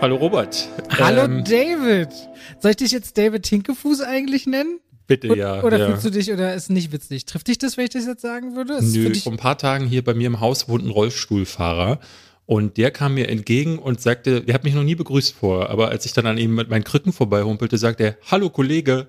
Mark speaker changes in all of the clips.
Speaker 1: Hallo Robert.
Speaker 2: Hallo ähm, David. Soll ich dich jetzt David Hinkefuß eigentlich nennen?
Speaker 1: Bitte, ja.
Speaker 2: Oder
Speaker 1: ja.
Speaker 2: fühlst du dich, oder ist nicht witzig? Trifft dich das, wenn ich das jetzt sagen würde?
Speaker 1: Ist Nö, vor ein paar Tagen hier bei mir im Haus wohnt ein Rollstuhlfahrer und der kam mir entgegen und sagte, der hat mich noch nie begrüßt vor, aber als ich dann an ihm mit meinen Krücken vorbeihumpelte, sagte er, hallo Kollege.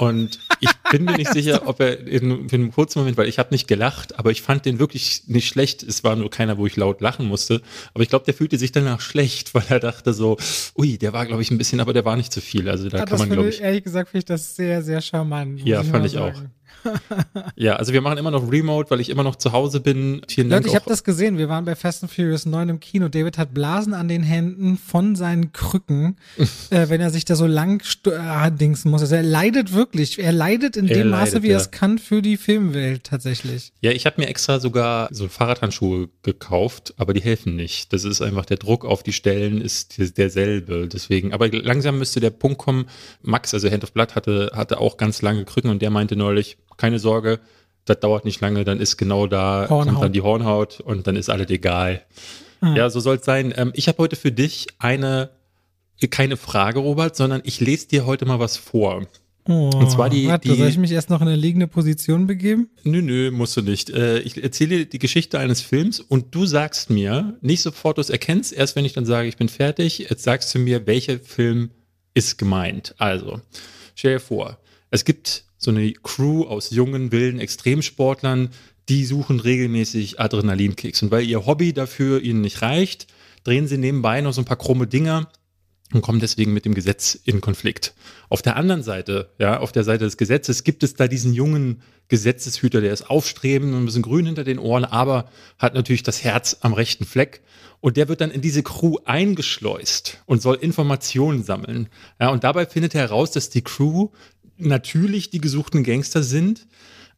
Speaker 1: Und ich bin mir nicht sicher, ob er in, in einem kurzen Moment, weil ich habe nicht gelacht, aber ich fand den wirklich nicht schlecht. Es war nur keiner, wo ich laut lachen musste. Aber ich glaube, der fühlte sich danach schlecht, weil er dachte so, ui, der war, glaube ich, ein bisschen, aber der war nicht zu viel. Also da ja, kann man, glaube ich.
Speaker 2: Ehrlich gesagt, finde ich das sehr, sehr charmant.
Speaker 1: Ja, fand ich sagen. auch ja, also wir machen immer noch Remote, weil ich immer noch zu Hause bin.
Speaker 2: Vielen Leute, ich habe das gesehen. Wir waren bei Fast and Furious 9 im Kino. David hat Blasen an den Händen von seinen Krücken, äh, wenn er sich da so lang äh, dingsen muss. Also er leidet wirklich. Er leidet in er dem leidet, Maße, wie er es kann für die Filmwelt tatsächlich.
Speaker 1: Ja, ich habe mir extra sogar so Fahrradhandschuhe gekauft, aber die helfen nicht. Das ist einfach der Druck auf die Stellen ist derselbe. Deswegen, aber langsam müsste der Punkt kommen. Max, also Hand of Blood, hatte, hatte auch ganz lange Krücken und der meinte neulich, keine Sorge, das dauert nicht lange, dann ist genau da, Hornhaut. kommt dann die Hornhaut und dann ist alles egal. Mhm. Ja, so soll es sein. Ähm, ich habe heute für dich eine, keine Frage, Robert, sondern ich lese dir heute mal was vor.
Speaker 2: Oh, und zwar die, warte, die. Soll ich mich erst noch in eine liegende Position begeben?
Speaker 1: Nö, nö, musst du nicht. Äh, ich erzähle dir die Geschichte eines Films und du sagst mir, nicht sofort du es erkennst, erst wenn ich dann sage, ich bin fertig, jetzt sagst du mir, welcher Film ist gemeint. Also, stell dir vor, es gibt so eine Crew aus jungen, wilden Extremsportlern, die suchen regelmäßig Adrenalinkicks. Und weil ihr Hobby dafür ihnen nicht reicht, drehen sie nebenbei noch so ein paar krumme Dinger und kommen deswegen mit dem Gesetz in Konflikt. Auf der anderen Seite, ja, auf der Seite des Gesetzes gibt es da diesen jungen Gesetzeshüter, der ist aufstrebend und ein bisschen grün hinter den Ohren, aber hat natürlich das Herz am rechten Fleck. Und der wird dann in diese Crew eingeschleust und soll Informationen sammeln. Ja, und dabei findet er heraus, dass die Crew natürlich die gesuchten Gangster sind,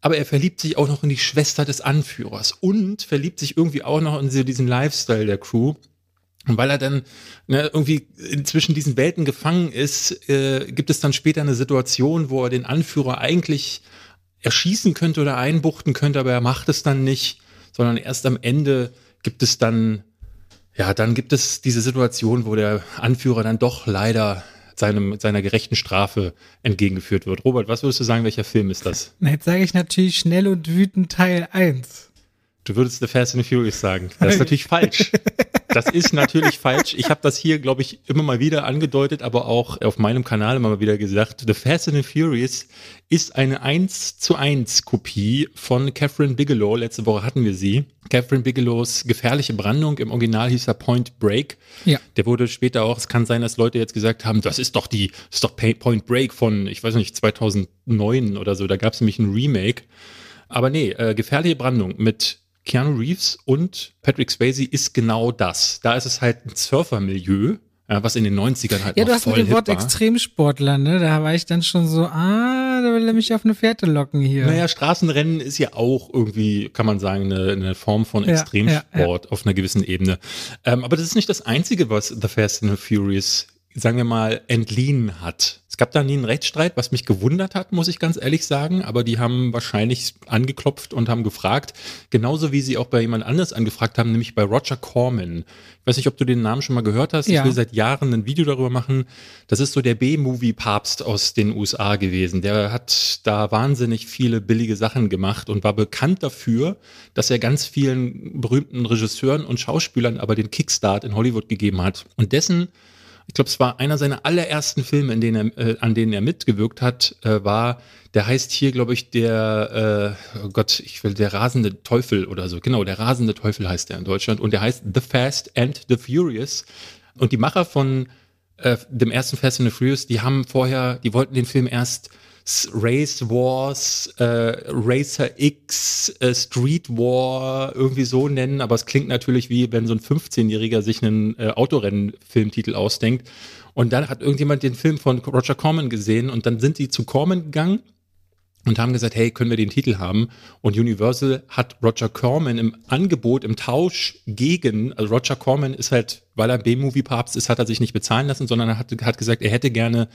Speaker 1: aber er verliebt sich auch noch in die Schwester des Anführers und verliebt sich irgendwie auch noch in diesen Lifestyle der Crew. Und weil er dann ne, irgendwie zwischen diesen Welten gefangen ist, äh, gibt es dann später eine Situation, wo er den Anführer eigentlich erschießen könnte oder einbuchten könnte, aber er macht es dann nicht, sondern erst am Ende gibt es dann, ja, dann gibt es diese Situation, wo der Anführer dann doch leider seinem, seiner gerechten Strafe entgegengeführt wird. Robert, was würdest du sagen, welcher Film ist das?
Speaker 2: Jetzt sage ich natürlich Schnell und Wütend Teil 1.
Speaker 1: Du würdest The Fast and the Furious sagen. Das ist natürlich falsch. Das ist natürlich falsch. Ich habe das hier, glaube ich, immer mal wieder angedeutet, aber auch auf meinem Kanal immer mal wieder gesagt. The Fast and the Furious ist eine 1 zu 1 Kopie von Catherine Bigelow. Letzte Woche hatten wir sie. Catherine Bigelows gefährliche Brandung. Im Original hieß er Point Break. Ja. Der wurde später auch, es kann sein, dass Leute jetzt gesagt haben, das ist doch die, das ist doch Point Break von, ich weiß nicht, 2009 oder so. Da gab es nämlich ein Remake. Aber nee, äh, gefährliche Brandung mit Keanu Reeves und Patrick Swayze ist genau das. Da ist es halt ein Surfermilieu, ja, was in den 90ern halt
Speaker 2: Ja,
Speaker 1: du
Speaker 2: hast mit dem Wort
Speaker 1: war.
Speaker 2: Extremsportler, ne? Da war ich dann schon so, ah, da will er mich auf eine Fährte locken hier.
Speaker 1: Naja, Straßenrennen ist ja auch irgendwie, kann man sagen, eine, eine Form von Extremsport ja, ja, ja. auf einer gewissen Ebene. Ähm, aber das ist nicht das Einzige, was The Fast and the Furious sagen wir mal, entliehen hat. Es gab da nie einen Rechtsstreit, was mich gewundert hat, muss ich ganz ehrlich sagen, aber die haben wahrscheinlich angeklopft und haben gefragt, genauso wie sie auch bei jemand anders angefragt haben, nämlich bei Roger Corman. Ich weiß nicht, ob du den Namen schon mal gehört hast. Ja. Ich will seit Jahren ein Video darüber machen. Das ist so der B-Movie-Papst aus den USA gewesen. Der hat da wahnsinnig viele billige Sachen gemacht und war bekannt dafür, dass er ganz vielen berühmten Regisseuren und Schauspielern aber den Kickstart in Hollywood gegeben hat. Und dessen ich glaube, es war einer seiner allerersten Filme, in denen er, äh, an denen er mitgewirkt hat, äh, war, der heißt hier, glaube ich, der, äh, oh Gott, ich will, der rasende Teufel oder so. Genau, der rasende Teufel heißt der in Deutschland und der heißt The Fast and the Furious. Und die Macher von äh, dem ersten Fast and the Furious, die haben vorher, die wollten den Film erst Race Wars, äh, Racer X, äh, Street War irgendwie so nennen, aber es klingt natürlich wie wenn so ein 15-Jähriger sich einen äh, Autorennen-Filmtitel ausdenkt. Und dann hat irgendjemand den Film von Roger Corman gesehen und dann sind die zu Corman gegangen und haben gesagt, hey, können wir den Titel haben? Und Universal hat Roger Corman im Angebot, im Tausch gegen, also Roger Corman ist halt, weil er B-Movie-Papst ist, hat er sich nicht bezahlen lassen, sondern er hat, hat gesagt, er hätte gerne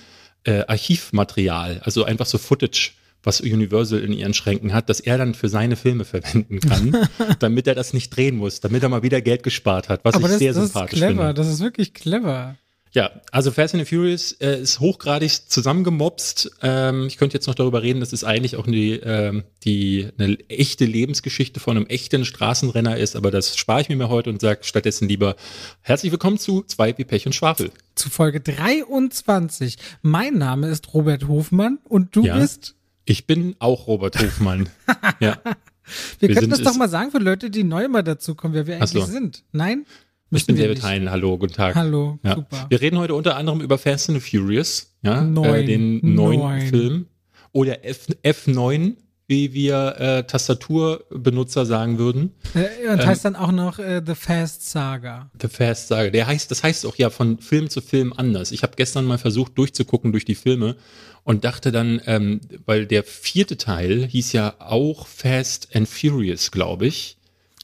Speaker 1: äh, Archivmaterial, also einfach so Footage, was Universal in ihren Schränken hat, dass er dann für seine Filme verwenden kann, damit er das nicht drehen muss, damit er mal wieder Geld gespart hat, was Aber ich
Speaker 2: das,
Speaker 1: sehr
Speaker 2: das
Speaker 1: sympathisch
Speaker 2: ist clever,
Speaker 1: finde.
Speaker 2: Das ist wirklich clever.
Speaker 1: Ja, also Fast and the Furious äh, ist hochgradig zusammengemobst. Ähm, ich könnte jetzt noch darüber reden, dass es eigentlich auch die, ähm, die, eine echte Lebensgeschichte von einem echten Straßenrenner ist, aber das spare ich mir mal heute und sage stattdessen lieber herzlich willkommen zu Zwei wie Pech und Schwafel.
Speaker 2: Zu Folge 23. Mein Name ist Robert Hofmann und du ja, bist?
Speaker 1: Ich bin auch Robert Hofmann. ja.
Speaker 2: Wir, wir könnten das doch mal sagen für Leute, die neu mal dazu kommen, wer wir eigentlich so. sind. Nein?
Speaker 1: Ich bin David Hein, hallo, guten Tag.
Speaker 2: Hallo,
Speaker 1: ja.
Speaker 2: super.
Speaker 1: Wir reden heute unter anderem über Fast and Furious, ja, Neun. Äh, den neuen Neun. Film. Oder F, F9, wie wir äh, Tastaturbenutzer sagen würden.
Speaker 2: Äh, und heißt ähm, dann auch noch äh, The Fast Saga.
Speaker 1: The Fast Saga. Der heißt, das heißt auch ja von Film zu Film anders. Ich habe gestern mal versucht durchzugucken durch die Filme und dachte dann, ähm, weil der vierte Teil hieß ja auch Fast and Furious, glaube ich.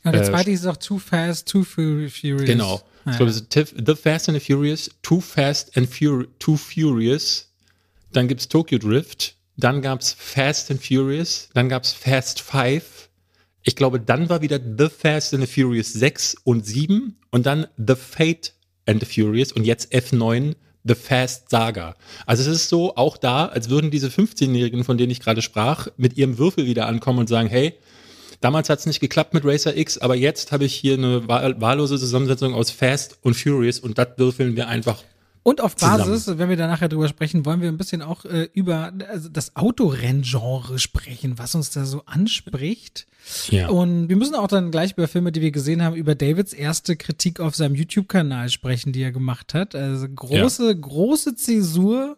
Speaker 2: Ja, der äh, zweite äh, ist auch Too Fast, Too Furious.
Speaker 1: Genau. Ja. Ich glaube, The Fast and the Furious, Too Fast and Fur Too Furious. Dann gibt's Tokyo Drift. Dann gab's Fast and Furious. Dann gab's Fast Five. Ich glaube, dann war wieder The Fast and the Furious 6 und 7 und dann The Fate and the Furious und jetzt F9 The Fast Saga. Also es ist so auch da, als würden diese 15-Jährigen, von denen ich gerade sprach, mit ihrem Würfel wieder ankommen und sagen, hey, Damals hat es nicht geklappt mit Racer X, aber jetzt habe ich hier eine wahllose Zusammensetzung aus Fast und Furious und das würfeln wir einfach
Speaker 2: und auf Basis, Zusammen. wenn wir da nachher drüber sprechen, wollen wir ein bisschen auch äh, über also das Autorenngenre sprechen, was uns da so anspricht. Ja. Und wir müssen auch dann gleich über Filme, die wir gesehen haben, über Davids erste Kritik auf seinem YouTube-Kanal sprechen, die er gemacht hat. Also große, ja. große Zäsur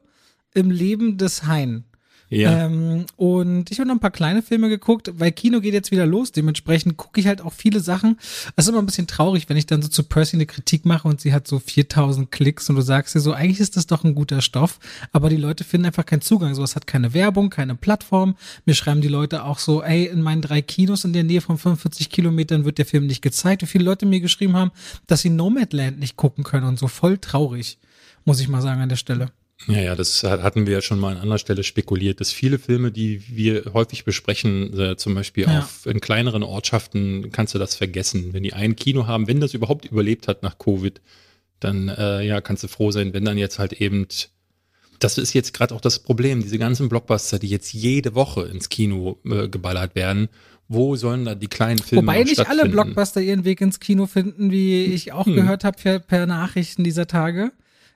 Speaker 2: im Leben des Hein. Ja. Ähm, und ich habe noch ein paar kleine Filme geguckt, weil Kino geht jetzt wieder los. Dementsprechend gucke ich halt auch viele Sachen. Es ist immer ein bisschen traurig, wenn ich dann so zu Percy eine Kritik mache und sie hat so 4000 Klicks und du sagst dir so, eigentlich ist das doch ein guter Stoff, aber die Leute finden einfach keinen Zugang. Sowas hat keine Werbung, keine Plattform. Mir schreiben die Leute auch so, ey, in meinen drei Kinos in der Nähe von 45 Kilometern wird der Film nicht gezeigt. Wie viele Leute mir geschrieben haben, dass sie Nomadland nicht gucken können und so voll traurig, muss ich mal sagen an der Stelle.
Speaker 1: Ja, ja, das hatten wir ja schon mal an anderer Stelle spekuliert, dass viele Filme, die wir häufig besprechen, äh, zum Beispiel ja. auf, in kleineren Ortschaften, kannst du das vergessen. Wenn die ein Kino haben, wenn das überhaupt überlebt hat nach Covid, dann äh, ja, kannst du froh sein, wenn dann jetzt halt eben, das ist jetzt gerade auch das Problem, diese ganzen Blockbuster, die jetzt jede Woche ins Kino äh, geballert werden, wo sollen da die kleinen Filme
Speaker 2: Wobei nicht alle Blockbuster ihren Weg ins Kino finden, wie ich auch hm. gehört habe per, per Nachrichten dieser Tage.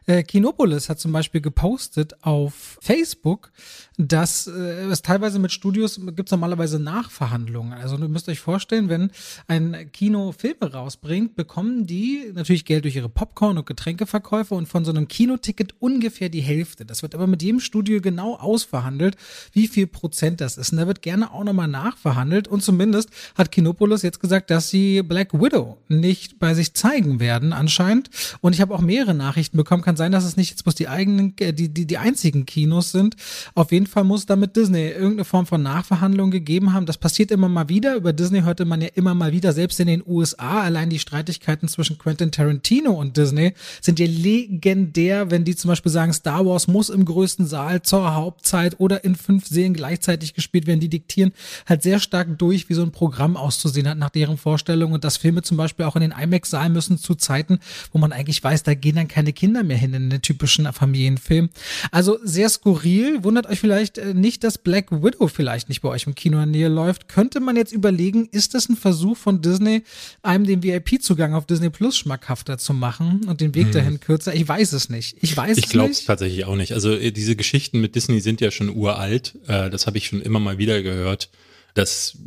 Speaker 2: Äh, Kinopolis hat zum Beispiel gepostet auf Facebook, dass äh, es teilweise mit Studios gibt normalerweise Nachverhandlungen. Also du müsst euch vorstellen, wenn ein Kino Filme rausbringt, bekommen die natürlich Geld durch ihre Popcorn- und Getränkeverkäufe und von so einem Kinoticket ungefähr die Hälfte. Das wird aber mit jedem Studio genau ausverhandelt, wie viel Prozent das ist. Und da wird gerne auch nochmal nachverhandelt. Und zumindest hat Kinopolis jetzt gesagt, dass sie Black Widow nicht bei sich zeigen werden, anscheinend. Und ich habe auch mehrere Nachrichten bekommen. Kann sein, dass es nicht jetzt bloß die eigenen, äh, die, die, die einzigen Kinos sind. Auf jeden Fall muss damit Disney irgendeine Form von Nachverhandlung gegeben haben. Das passiert immer mal wieder. Über Disney hörte man ja immer mal wieder, selbst in den USA. Allein die Streitigkeiten zwischen Quentin Tarantino und Disney sind ja legendär, wenn die zum Beispiel sagen, Star Wars muss im größten Saal zur Hauptzeit oder in fünf Serien gleichzeitig gespielt werden. Die diktieren halt sehr stark durch, wie so ein Programm auszusehen hat nach deren Vorstellung und dass Filme zum Beispiel auch in den IMAX-Saal müssen zu Zeiten, wo man eigentlich weiß, da gehen dann keine Kinder mehr hin in den typischen Familienfilm. Also sehr skurril. Wundert euch vielleicht, äh, nicht, dass Black Widow vielleicht nicht bei euch im Kino in der Nähe läuft, könnte man jetzt überlegen, ist das ein Versuch von Disney, einem den VIP-Zugang auf Disney Plus schmackhafter zu machen und den Weg hm. dahin kürzer? Ich weiß es nicht. Ich weiß
Speaker 1: ich es glaube es tatsächlich auch nicht. Also äh, diese Geschichten mit Disney sind ja schon uralt. Äh, das habe ich schon immer mal wieder gehört, dass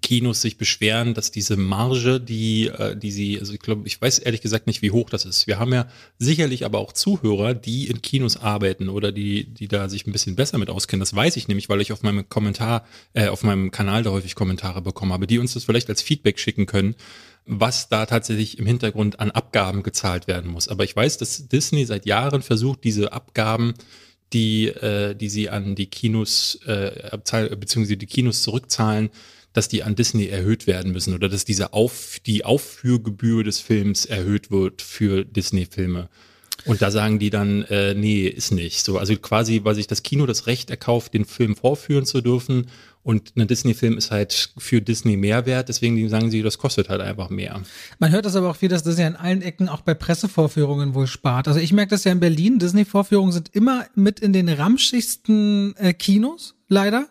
Speaker 1: Kinos sich beschweren, dass diese Marge, die, äh, die sie, also ich glaube, ich weiß ehrlich gesagt nicht, wie hoch das ist. Wir haben ja sicherlich aber auch Zuhörer, die in Kinos arbeiten oder die, die da sich ein bisschen besser mit auskennen. Das weiß ich nämlich, weil ich auf meinem Kommentar, äh, auf meinem Kanal da häufig Kommentare bekommen habe, die uns das vielleicht als Feedback schicken können, was da tatsächlich im Hintergrund an Abgaben gezahlt werden muss. Aber ich weiß, dass Disney seit Jahren versucht, diese Abgaben die, äh, die sie an die Kinos, äh, beziehungsweise die Kinos zurückzahlen, dass die an Disney erhöht werden müssen oder dass diese Auf, die Aufführgebühr des Films erhöht wird für Disney-Filme. Und da sagen die dann, äh, nee, ist nicht. So, also quasi, weil sich das Kino das Recht erkauft, den Film vorführen zu dürfen. Und ein Disney-Film ist halt für Disney Mehrwert, deswegen sagen sie, das kostet halt einfach mehr.
Speaker 2: Man hört das aber auch viel, dass das ja in allen Ecken auch bei Pressevorführungen wohl spart. Also ich merke das ja in Berlin, Disney-Vorführungen sind immer mit in den ramschigsten äh, Kinos, leider.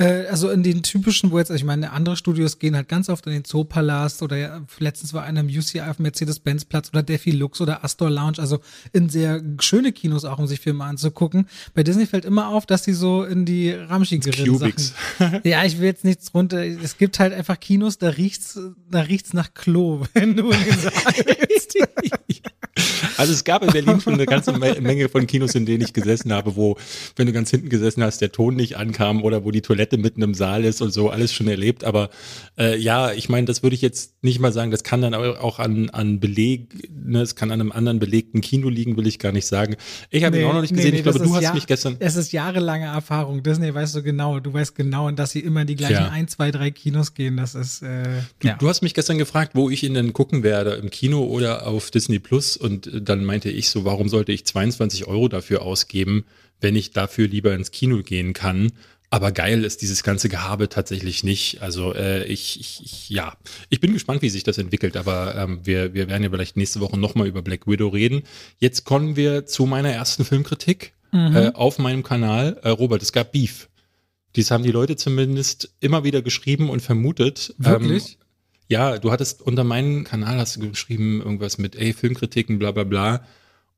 Speaker 2: Äh, also in den typischen, wo jetzt, also ich meine, andere Studios gehen halt ganz oft in den Zoopalast oder ja, letztens war einer im UCI auf Mercedes-Benz-Platz oder Defi Lux oder Astor Lounge, also in sehr schöne Kinos auch, um sich Filme anzugucken. Bei Disney fällt immer auf, dass die so in die ramschigeren Sachen. ja, ich will jetzt nichts runter. Es gibt halt einfach Kinos, da riecht's, da riecht's nach Klo, wenn du gesagt
Speaker 1: Also es gab in Berlin schon eine ganze Menge von Kinos, in denen ich gesessen habe, wo, wenn du ganz hinten gesessen hast, der Ton nicht ankam oder wo die Toilette mitten im Saal ist und so, alles schon erlebt. Aber äh, ja, ich meine, das würde ich jetzt nicht mal sagen, das kann dann auch an, an Beleg, ne, es kann an einem anderen belegten Kino liegen, will ich gar nicht sagen. Ich habe nee, ihn auch noch nicht gesehen, nee, nee, ich glaube, du hast Jahr, mich gestern.
Speaker 2: Es ist jahrelange Erfahrung. Disney weißt du genau, du weißt genau, dass sie immer in die gleichen ja. ein, zwei, drei Kinos gehen. Das ist äh,
Speaker 1: du, ja. du hast mich gestern gefragt, wo ich ihn denn gucken werde, im Kino oder auf Disney Plus und äh, dann meinte ich so, warum sollte ich 22 Euro dafür ausgeben, wenn ich dafür lieber ins Kino gehen kann? Aber geil ist dieses ganze Gehabe tatsächlich nicht. Also äh, ich, ich, ich, ja, ich bin gespannt, wie sich das entwickelt. Aber ähm, wir, wir werden ja vielleicht nächste Woche nochmal über Black Widow reden. Jetzt kommen wir zu meiner ersten Filmkritik mhm. äh, auf meinem Kanal. Äh, Robert, es gab Beef. Dies haben die Leute zumindest immer wieder geschrieben und vermutet.
Speaker 2: Wirklich? Ähm,
Speaker 1: ja, du hattest unter meinem Kanal hast du geschrieben irgendwas mit, ey, Filmkritiken, bla bla bla.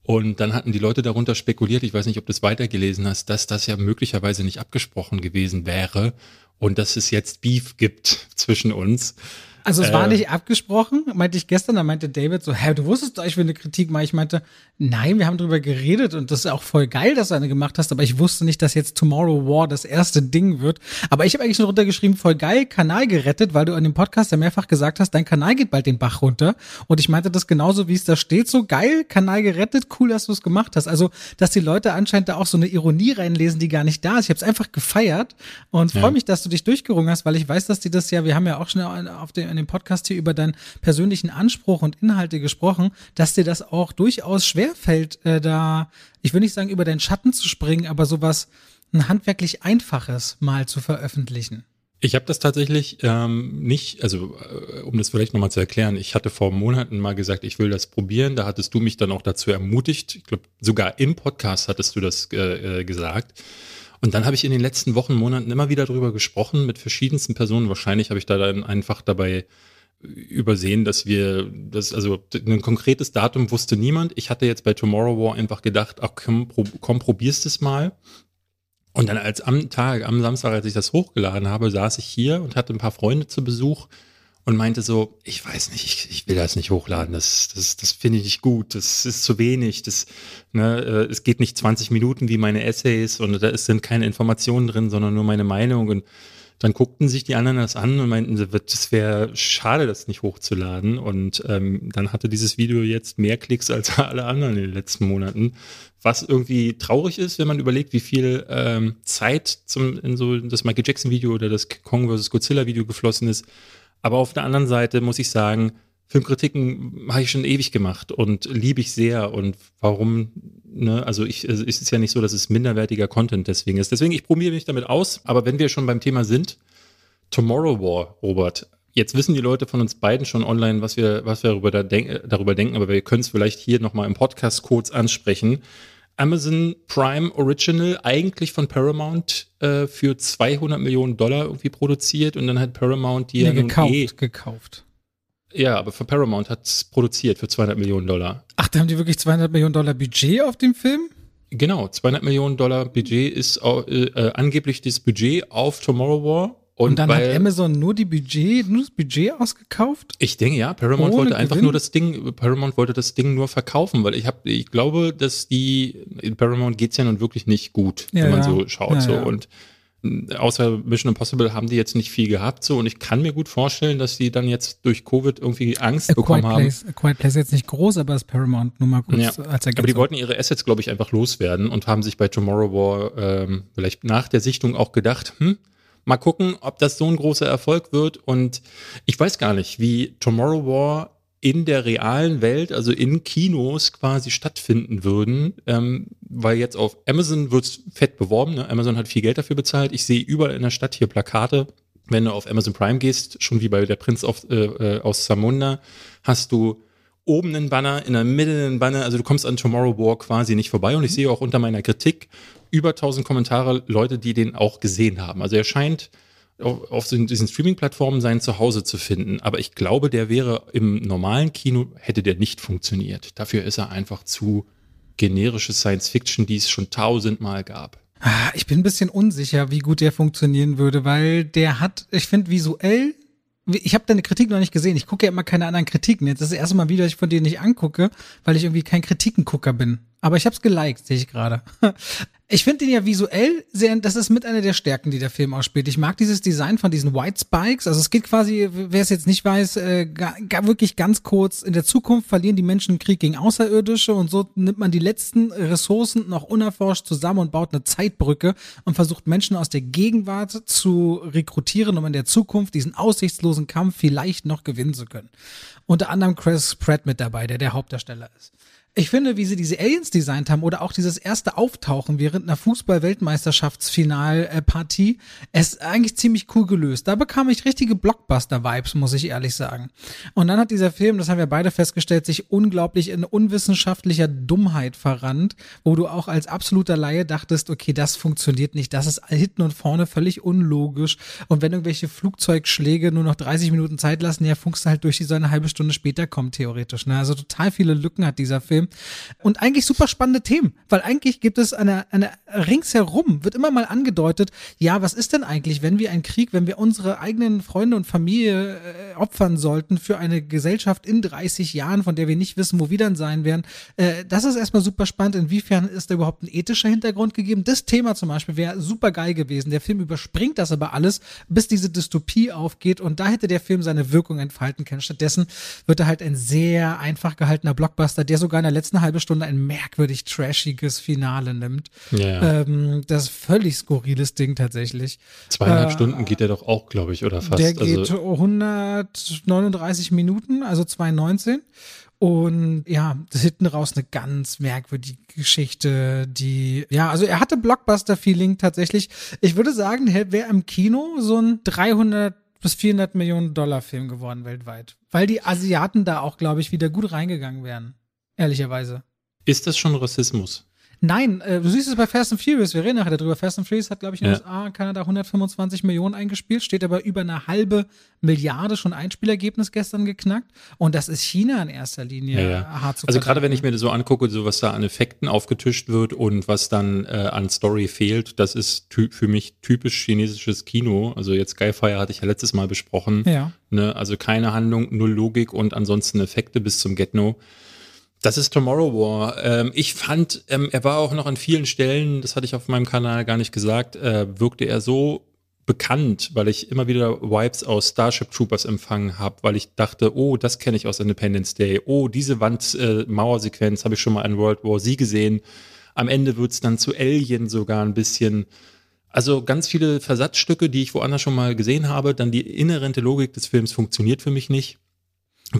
Speaker 1: Und dann hatten die Leute darunter spekuliert, ich weiß nicht, ob du es weitergelesen hast, dass das ja möglicherweise nicht abgesprochen gewesen wäre und dass es jetzt Beef gibt zwischen uns.
Speaker 2: Also es äh, war nicht abgesprochen, meinte ich gestern, da meinte David so, hä, du wusstest doch, ich will eine Kritik machen. Ich meinte, nein, wir haben drüber geredet und das ist auch voll geil, dass du eine gemacht hast, aber ich wusste nicht, dass jetzt Tomorrow War das erste Ding wird. Aber ich habe eigentlich nur runtergeschrieben, voll geil, Kanal gerettet, weil du in dem Podcast ja mehrfach gesagt hast, dein Kanal geht bald den Bach runter. Und ich meinte das genauso, wie es da steht, so geil, Kanal gerettet, cool, dass du es gemacht hast. Also, dass die Leute anscheinend da auch so eine Ironie reinlesen, die gar nicht da ist. Ich habe es einfach gefeiert und freue ja. mich, dass du dich durchgerungen hast, weil ich weiß, dass die das ja, wir haben ja auch schon auf dem in dem Podcast hier über deinen persönlichen Anspruch und Inhalte gesprochen, dass dir das auch durchaus schwerfällt, äh, da, ich will nicht sagen, über deinen Schatten zu springen, aber sowas ein handwerklich einfaches mal zu veröffentlichen.
Speaker 1: Ich habe das tatsächlich ähm, nicht, also äh, um das vielleicht nochmal zu erklären, ich hatte vor Monaten mal gesagt, ich will das probieren. Da hattest du mich dann auch dazu ermutigt. Ich glaube, sogar im Podcast hattest du das äh, äh gesagt. Und dann habe ich in den letzten Wochen, Monaten immer wieder darüber gesprochen mit verschiedensten Personen. Wahrscheinlich habe ich da dann einfach dabei übersehen, dass wir, das, also ein konkretes Datum wusste niemand. Ich hatte jetzt bei Tomorrow War einfach gedacht, ach komm, komm probierst es mal. Und dann als am Tag, am Samstag, als ich das hochgeladen habe, saß ich hier und hatte ein paar Freunde zu Besuch und meinte so, ich weiß nicht, ich, ich will das nicht hochladen, das, das, das finde ich nicht gut, das ist zu wenig, das, ne, äh, es geht nicht 20 Minuten wie meine Essays und da sind keine Informationen drin, sondern nur meine Meinung und dann guckten sich die anderen das an und meinten, das wäre schade, das nicht hochzuladen. Und ähm, dann hatte dieses Video jetzt mehr Klicks als alle anderen in den letzten Monaten. Was irgendwie traurig ist, wenn man überlegt, wie viel ähm, Zeit zum, in so das Michael Jackson Video oder das Kong vs. Godzilla Video geflossen ist. Aber auf der anderen Seite muss ich sagen, Filmkritiken habe ich schon ewig gemacht und liebe ich sehr. Und warum, ne, also ich, es ist ja nicht so, dass es minderwertiger Content deswegen ist. Deswegen, ich probiere mich damit aus. Aber wenn wir schon beim Thema sind, Tomorrow War, Robert. Jetzt wissen die Leute von uns beiden schon online, was wir, was wir darüber, da denk, darüber denken, aber wir können es vielleicht hier nochmal im Podcast kurz ansprechen. Amazon Prime Original, eigentlich von Paramount äh, für 200 Millionen Dollar irgendwie produziert und dann hat Paramount die
Speaker 2: nee, ja gekauft, eh, gekauft.
Speaker 1: Ja, aber für Paramount hat es produziert für 200 Millionen Dollar.
Speaker 2: Ach, da haben die wirklich 200 Millionen Dollar Budget auf dem Film?
Speaker 1: Genau, 200 Millionen Dollar Budget ist äh, äh, angeblich das Budget auf Tomorrow War.
Speaker 2: Und, und dann weil, hat Amazon nur die Budget, nur das Budget ausgekauft?
Speaker 1: Ich denke ja, Paramount wollte einfach Gewinn? nur das Ding, Paramount wollte das Ding nur verkaufen, weil ich habe, ich glaube, dass die in Paramount geht's ja nun wirklich nicht gut, ja, wenn man so schaut. Ja, so. Und außer Mission Impossible haben die jetzt nicht viel gehabt so und ich kann mir gut vorstellen, dass die dann jetzt durch Covid irgendwie Angst A bekommen Quiet Place,
Speaker 2: haben. A Quiet Place ist jetzt nicht groß, aber ist Paramount nur mal kurz
Speaker 1: ja, als Aber die wollten ihre Assets, glaube ich, einfach loswerden und haben sich bei Tomorrow War ähm, vielleicht nach der Sichtung auch gedacht, hm, mal gucken, ob das so ein großer Erfolg wird und ich weiß gar nicht, wie Tomorrow War in der realen Welt, also in Kinos quasi stattfinden würden, ähm, weil jetzt auf Amazon wird's fett beworben, ne? Amazon hat viel Geld dafür bezahlt. Ich sehe überall in der Stadt hier Plakate. Wenn du auf Amazon Prime gehst, schon wie bei der Prinz auf, äh, äh aus Samunda, hast du oben einen Banner, in der Mitte einen Banner, also du kommst an Tomorrow War quasi nicht vorbei und ich sehe auch unter meiner Kritik über 1000 Kommentare Leute, die den auch gesehen haben. Also er scheint auf, auf diesen Streaming-Plattformen sein Zuhause zu finden. Aber ich glaube, der wäre im normalen Kino, hätte der nicht funktioniert. Dafür ist er einfach zu generische Science Fiction, die es schon tausendmal gab.
Speaker 2: Ah, ich bin ein bisschen unsicher, wie gut der funktionieren würde, weil der hat, ich finde, visuell ich habe deine Kritik noch nicht gesehen. Ich gucke ja immer keine anderen Kritiken. Jetzt ist das erste Mal wieder, dass ich von denen nicht angucke, weil ich irgendwie kein Kritikengucker bin. Aber ich habe es geliked, sehe ich gerade. Ich finde den ja visuell sehr, das ist mit einer der Stärken, die der Film ausspielt. Ich mag dieses Design von diesen White Spikes. Also es geht quasi, wer es jetzt nicht weiß, äh, gar, gar wirklich ganz kurz. In der Zukunft verlieren die Menschen Krieg gegen Außerirdische und so nimmt man die letzten Ressourcen noch unerforscht zusammen und baut eine Zeitbrücke und versucht Menschen aus der Gegenwart zu rekrutieren, um in der Zukunft diesen aussichtslosen Kampf vielleicht noch gewinnen zu können. Unter anderem Chris Pratt mit dabei, der der Hauptdarsteller ist. Ich finde, wie sie diese Aliens designt haben oder auch dieses erste Auftauchen während einer Fußball-Weltmeisterschaftsfinalpartie, ist eigentlich ziemlich cool gelöst. Da bekam ich richtige Blockbuster-Vibes, muss ich ehrlich sagen. Und dann hat dieser Film, das haben wir beide festgestellt, sich unglaublich in unwissenschaftlicher Dummheit verrannt, wo du auch als absoluter Laie dachtest, okay, das funktioniert nicht, das ist hinten und vorne völlig unlogisch. Und wenn irgendwelche Flugzeugschläge nur noch 30 Minuten Zeit lassen, ja, funkst du halt durch die so eine halbe Stunde später kommen, theoretisch. Ne? Also total viele Lücken hat dieser Film. Film. Und eigentlich super spannende Themen, weil eigentlich gibt es eine, eine ringsherum, wird immer mal angedeutet, ja, was ist denn eigentlich, wenn wir einen Krieg, wenn wir unsere eigenen Freunde und Familie äh, opfern sollten für eine Gesellschaft in 30 Jahren, von der wir nicht wissen, wo wir dann sein werden. Äh, das ist erstmal super spannend. Inwiefern ist da überhaupt ein ethischer Hintergrund gegeben? Das Thema zum Beispiel wäre super geil gewesen. Der Film überspringt das aber alles, bis diese Dystopie aufgeht und da hätte der Film seine Wirkung entfalten können. Stattdessen wird er halt ein sehr einfach gehaltener Blockbuster, der sogar in der letzten halben Stunde ein merkwürdig trashiges Finale nimmt. Ja. Ähm, das ist völlig skurriles Ding tatsächlich.
Speaker 1: Zweieinhalb äh, Stunden geht der doch auch, glaube ich, oder fast.
Speaker 2: Der geht also, 139 Minuten, also 219. Und ja, das hinten raus eine ganz merkwürdige Geschichte, die, ja, also er hatte Blockbuster-Feeling tatsächlich. Ich würde sagen, wäre im Kino so ein 300 bis 400 Millionen Dollar Film geworden weltweit. Weil die Asiaten da auch, glaube ich, wieder gut reingegangen wären ehrlicherweise.
Speaker 1: Ist das schon Rassismus?
Speaker 2: Nein, äh, du siehst es bei Fast and Furious, wir reden nachher darüber. Fast and Furious hat, glaube ich, in den ja. USA, Kanada 125 Millionen eingespielt, steht aber über eine halbe Milliarde schon Einspielergebnis gestern geknackt. Und das ist China in erster Linie ja, ja. hart
Speaker 1: zu Also gerade wenn ich mir das so angucke, so was da an Effekten aufgetischt wird und was dann äh, an Story fehlt, das ist für mich typisch chinesisches Kino. Also jetzt Skyfire hatte ich ja letztes Mal besprochen. Ja. Ne? Also keine Handlung, null Logik und ansonsten Effekte bis zum Get-No. Das ist Tomorrow War. Ähm, ich fand, ähm, er war auch noch an vielen Stellen, das hatte ich auf meinem Kanal gar nicht gesagt, äh, wirkte er so bekannt, weil ich immer wieder Vibes aus Starship Troopers empfangen habe, weil ich dachte, oh, das kenne ich aus Independence Day. Oh, diese Wandmauersequenz äh, habe ich schon mal in World War Z gesehen. Am Ende wird es dann zu Alien sogar ein bisschen. Also ganz viele Versatzstücke, die ich woanders schon mal gesehen habe, dann die inhärente Logik des Films funktioniert für mich nicht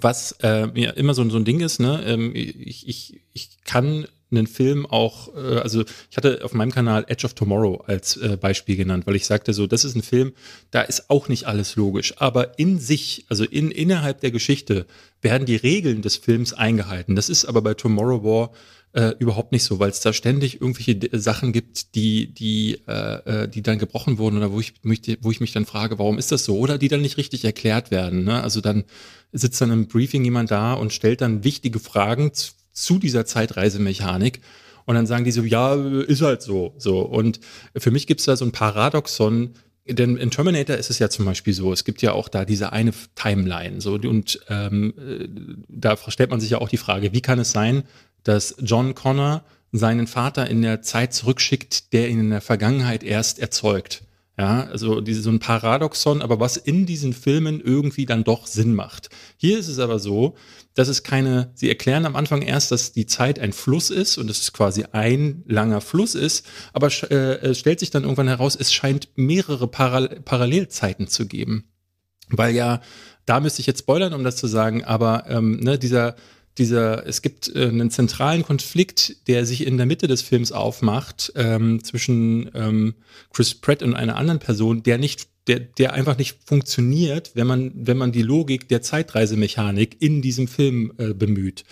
Speaker 1: was äh, ja immer so, so ein Ding ist, ne? Ähm, ich, ich, ich kann einen Film auch, äh, also ich hatte auf meinem Kanal Edge of Tomorrow als äh, Beispiel genannt, weil ich sagte so, das ist ein Film, da ist auch nicht alles logisch, aber in sich, also in, innerhalb der Geschichte werden die Regeln des Films eingehalten. Das ist aber bei Tomorrow War äh, überhaupt nicht so, weil es da ständig irgendwelche Sachen gibt, die, die, äh, äh, die dann gebrochen wurden oder wo ich, mich, wo ich mich dann frage, warum ist das so? Oder die dann nicht richtig erklärt werden. Ne? Also dann sitzt dann im Briefing jemand da und stellt dann wichtige Fragen zu, zu dieser Zeitreisemechanik. Und dann sagen die so, ja, ist halt so. so. Und für mich gibt es da so ein Paradoxon, denn in Terminator ist es ja zum Beispiel so, es gibt ja auch da diese eine Timeline. So, und ähm, äh, da stellt man sich ja auch die Frage, wie kann es sein, dass John Connor seinen Vater in der Zeit zurückschickt, der ihn in der Vergangenheit erst erzeugt. Ja, also diese, so ein Paradoxon, aber was in diesen Filmen irgendwie dann doch Sinn macht. Hier ist es aber so, dass es keine, sie erklären am Anfang erst, dass die Zeit ein Fluss ist und es quasi ein langer Fluss ist, aber äh, es stellt sich dann irgendwann heraus, es scheint mehrere Paral Parallelzeiten zu geben. Weil ja Da müsste ich jetzt spoilern, um das zu sagen, aber ähm, ne, dieser, dieser, es gibt äh, einen zentralen Konflikt, der sich in der Mitte des Films aufmacht, ähm, zwischen ähm, Chris Pratt und einer anderen Person, der nicht, der, der einfach nicht funktioniert, wenn man, wenn man die Logik der Zeitreisemechanik in diesem Film äh, bemüht.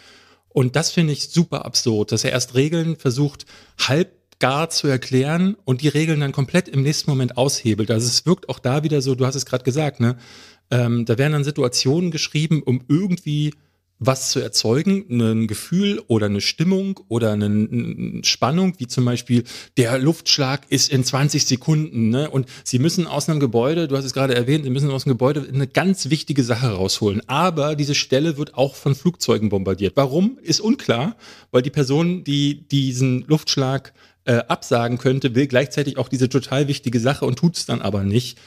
Speaker 1: Und das finde ich super absurd, dass er erst Regeln versucht, halb gar zu erklären und die Regeln dann komplett im nächsten Moment aushebelt. Also es wirkt auch da wieder so, du hast es gerade gesagt, ne? Ähm, da werden dann Situationen geschrieben, um irgendwie was zu erzeugen, ein Gefühl oder eine Stimmung oder eine Spannung, wie zum Beispiel der Luftschlag ist in 20 Sekunden. Ne? Und sie müssen aus einem Gebäude, du hast es gerade erwähnt, sie müssen aus dem Gebäude eine ganz wichtige Sache rausholen. Aber diese Stelle wird auch von Flugzeugen bombardiert. Warum, ist unklar, weil die Person, die diesen Luftschlag äh, absagen könnte, will gleichzeitig auch diese total wichtige Sache und tut es dann aber nicht.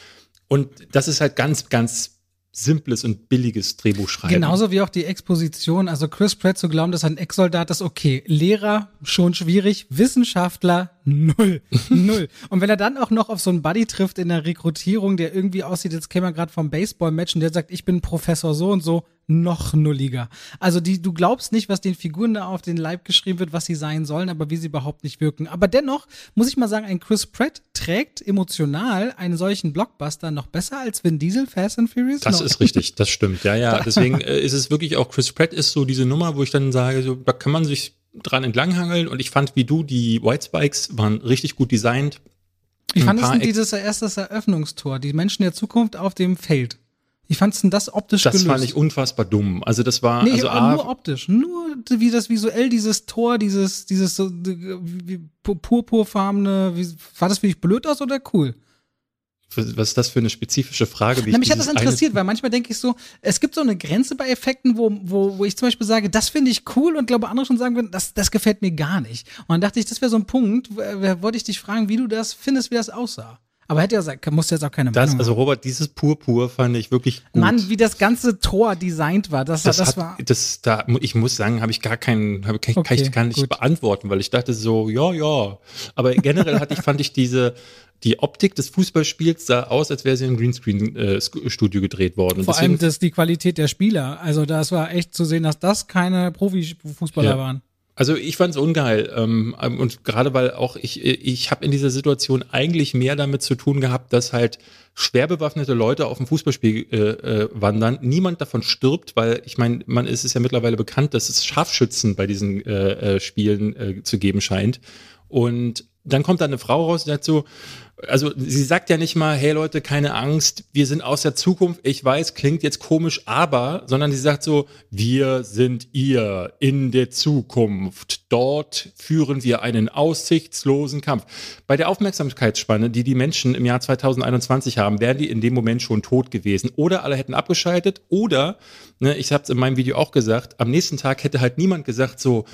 Speaker 1: Und das ist halt ganz, ganz simples und billiges Drehbuch schreiben.
Speaker 2: Genauso wie auch die Exposition. Also Chris Pratt zu glauben, dass ein Ex-Soldat ist, okay. Lehrer, schon schwierig. Wissenschaftler, null. null. Und wenn er dann auch noch auf so einen Buddy trifft in der Rekrutierung, der irgendwie aussieht, jetzt käme er gerade vom Baseball-Match und der sagt, ich bin Professor so und so, noch nulliger. Also die, du glaubst nicht, was den Figuren da auf den Leib geschrieben wird, was sie sein sollen, aber wie sie überhaupt nicht wirken. Aber dennoch muss ich mal sagen, ein Chris Pratt trägt emotional einen solchen Blockbuster noch besser als Vin Diesel Fast and Furious.
Speaker 1: Das
Speaker 2: no.
Speaker 1: ist richtig, das stimmt. Ja, ja. Deswegen äh, ist es wirklich auch Chris Pratt ist so diese Nummer, wo ich dann sage, so, da kann man sich dran entlanghangeln und ich fand, wie du, die White Spikes waren richtig gut designt.
Speaker 2: Ich fand es dieses erstes Eröffnungstor, die Menschen der Zukunft auf dem Feld. Wie fandst du das optisch
Speaker 1: Das gelöst? fand ich unfassbar dumm. Also das war
Speaker 2: nee,
Speaker 1: also
Speaker 2: aber nur optisch, nur wie das visuell dieses Tor, dieses dieses so purpurfarbene, wie, war das für dich blöd aus oder cool?
Speaker 1: Was ist das für eine spezifische Frage?
Speaker 2: Na, mich hat das interessiert, weil manchmal denke ich so, es gibt so eine Grenze bei Effekten, wo, wo, wo ich zum Beispiel sage, das finde ich cool und glaube andere schon sagen würden, das, das gefällt mir gar nicht. Und dann dachte ich, das wäre so ein Punkt, wollte ich dich fragen, wie du das findest, wie das aussah. Aber hätte ja muss jetzt auch keine
Speaker 1: das, Meinung Also Robert, dieses Purpur fand ich wirklich gut.
Speaker 2: Mann, wie das ganze Tor designt war, das, das, das hat, war.
Speaker 1: Das, da, ich muss sagen, habe ich gar keinen, hab, kann, okay, ich gar nicht gut. beantworten, weil ich dachte so, ja, ja. Aber generell hatte ich, fand ich diese, die Optik des Fußballspiels sah aus, als wäre sie im Greenscreen-Studio äh, gedreht worden.
Speaker 2: Vor allem das, die Qualität der Spieler. Also das war echt zu sehen, dass das keine Profifußballer ja. waren.
Speaker 1: Also ich fand es ungeil ähm, und gerade weil auch ich ich habe in dieser Situation eigentlich mehr damit zu tun gehabt, dass halt schwer bewaffnete Leute auf dem Fußballspiel äh, äh, wandern. Niemand davon stirbt, weil ich meine, man ist es ja mittlerweile bekannt, dass es Scharfschützen bei diesen äh, äh, Spielen äh, zu geben scheint. Und dann kommt da eine Frau raus und sagt so, also sie sagt ja nicht mal, hey Leute, keine Angst, wir sind aus der Zukunft, ich weiß, klingt jetzt komisch, aber, sondern sie sagt so, wir sind ihr in der Zukunft. Dort führen wir einen aussichtslosen Kampf. Bei der Aufmerksamkeitsspanne, die die Menschen im Jahr 2021 haben, wären die in dem Moment schon tot gewesen. Oder alle hätten abgeschaltet oder, ne, ich habe es in meinem Video auch gesagt, am nächsten Tag hätte halt niemand gesagt so,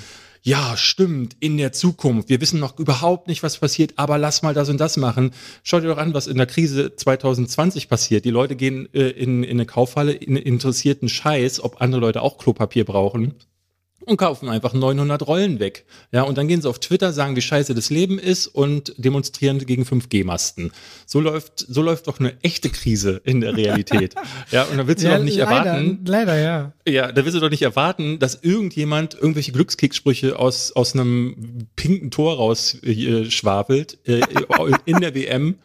Speaker 1: ja, stimmt, in der Zukunft, wir wissen noch überhaupt nicht, was passiert, aber lass mal das und das machen. Schau dir doch an, was in der Krise 2020 passiert. Die Leute gehen äh, in, in eine Kaufhalle, in interessierten Scheiß, ob andere Leute auch Klopapier brauchen und kaufen einfach 900 Rollen weg. Ja, und dann gehen sie auf Twitter, sagen, wie scheiße das Leben ist und demonstrieren gegen 5G-Masten. So läuft, so läuft doch eine echte Krise in der Realität. ja, und da willst du ja, doch nicht leider, erwarten.
Speaker 2: Leider, ja.
Speaker 1: Ja, da willst du doch nicht erwarten, dass irgendjemand irgendwelche Glückskriegssprüche aus, aus einem pinken Tor raus äh, schwafelt, äh, in der WM,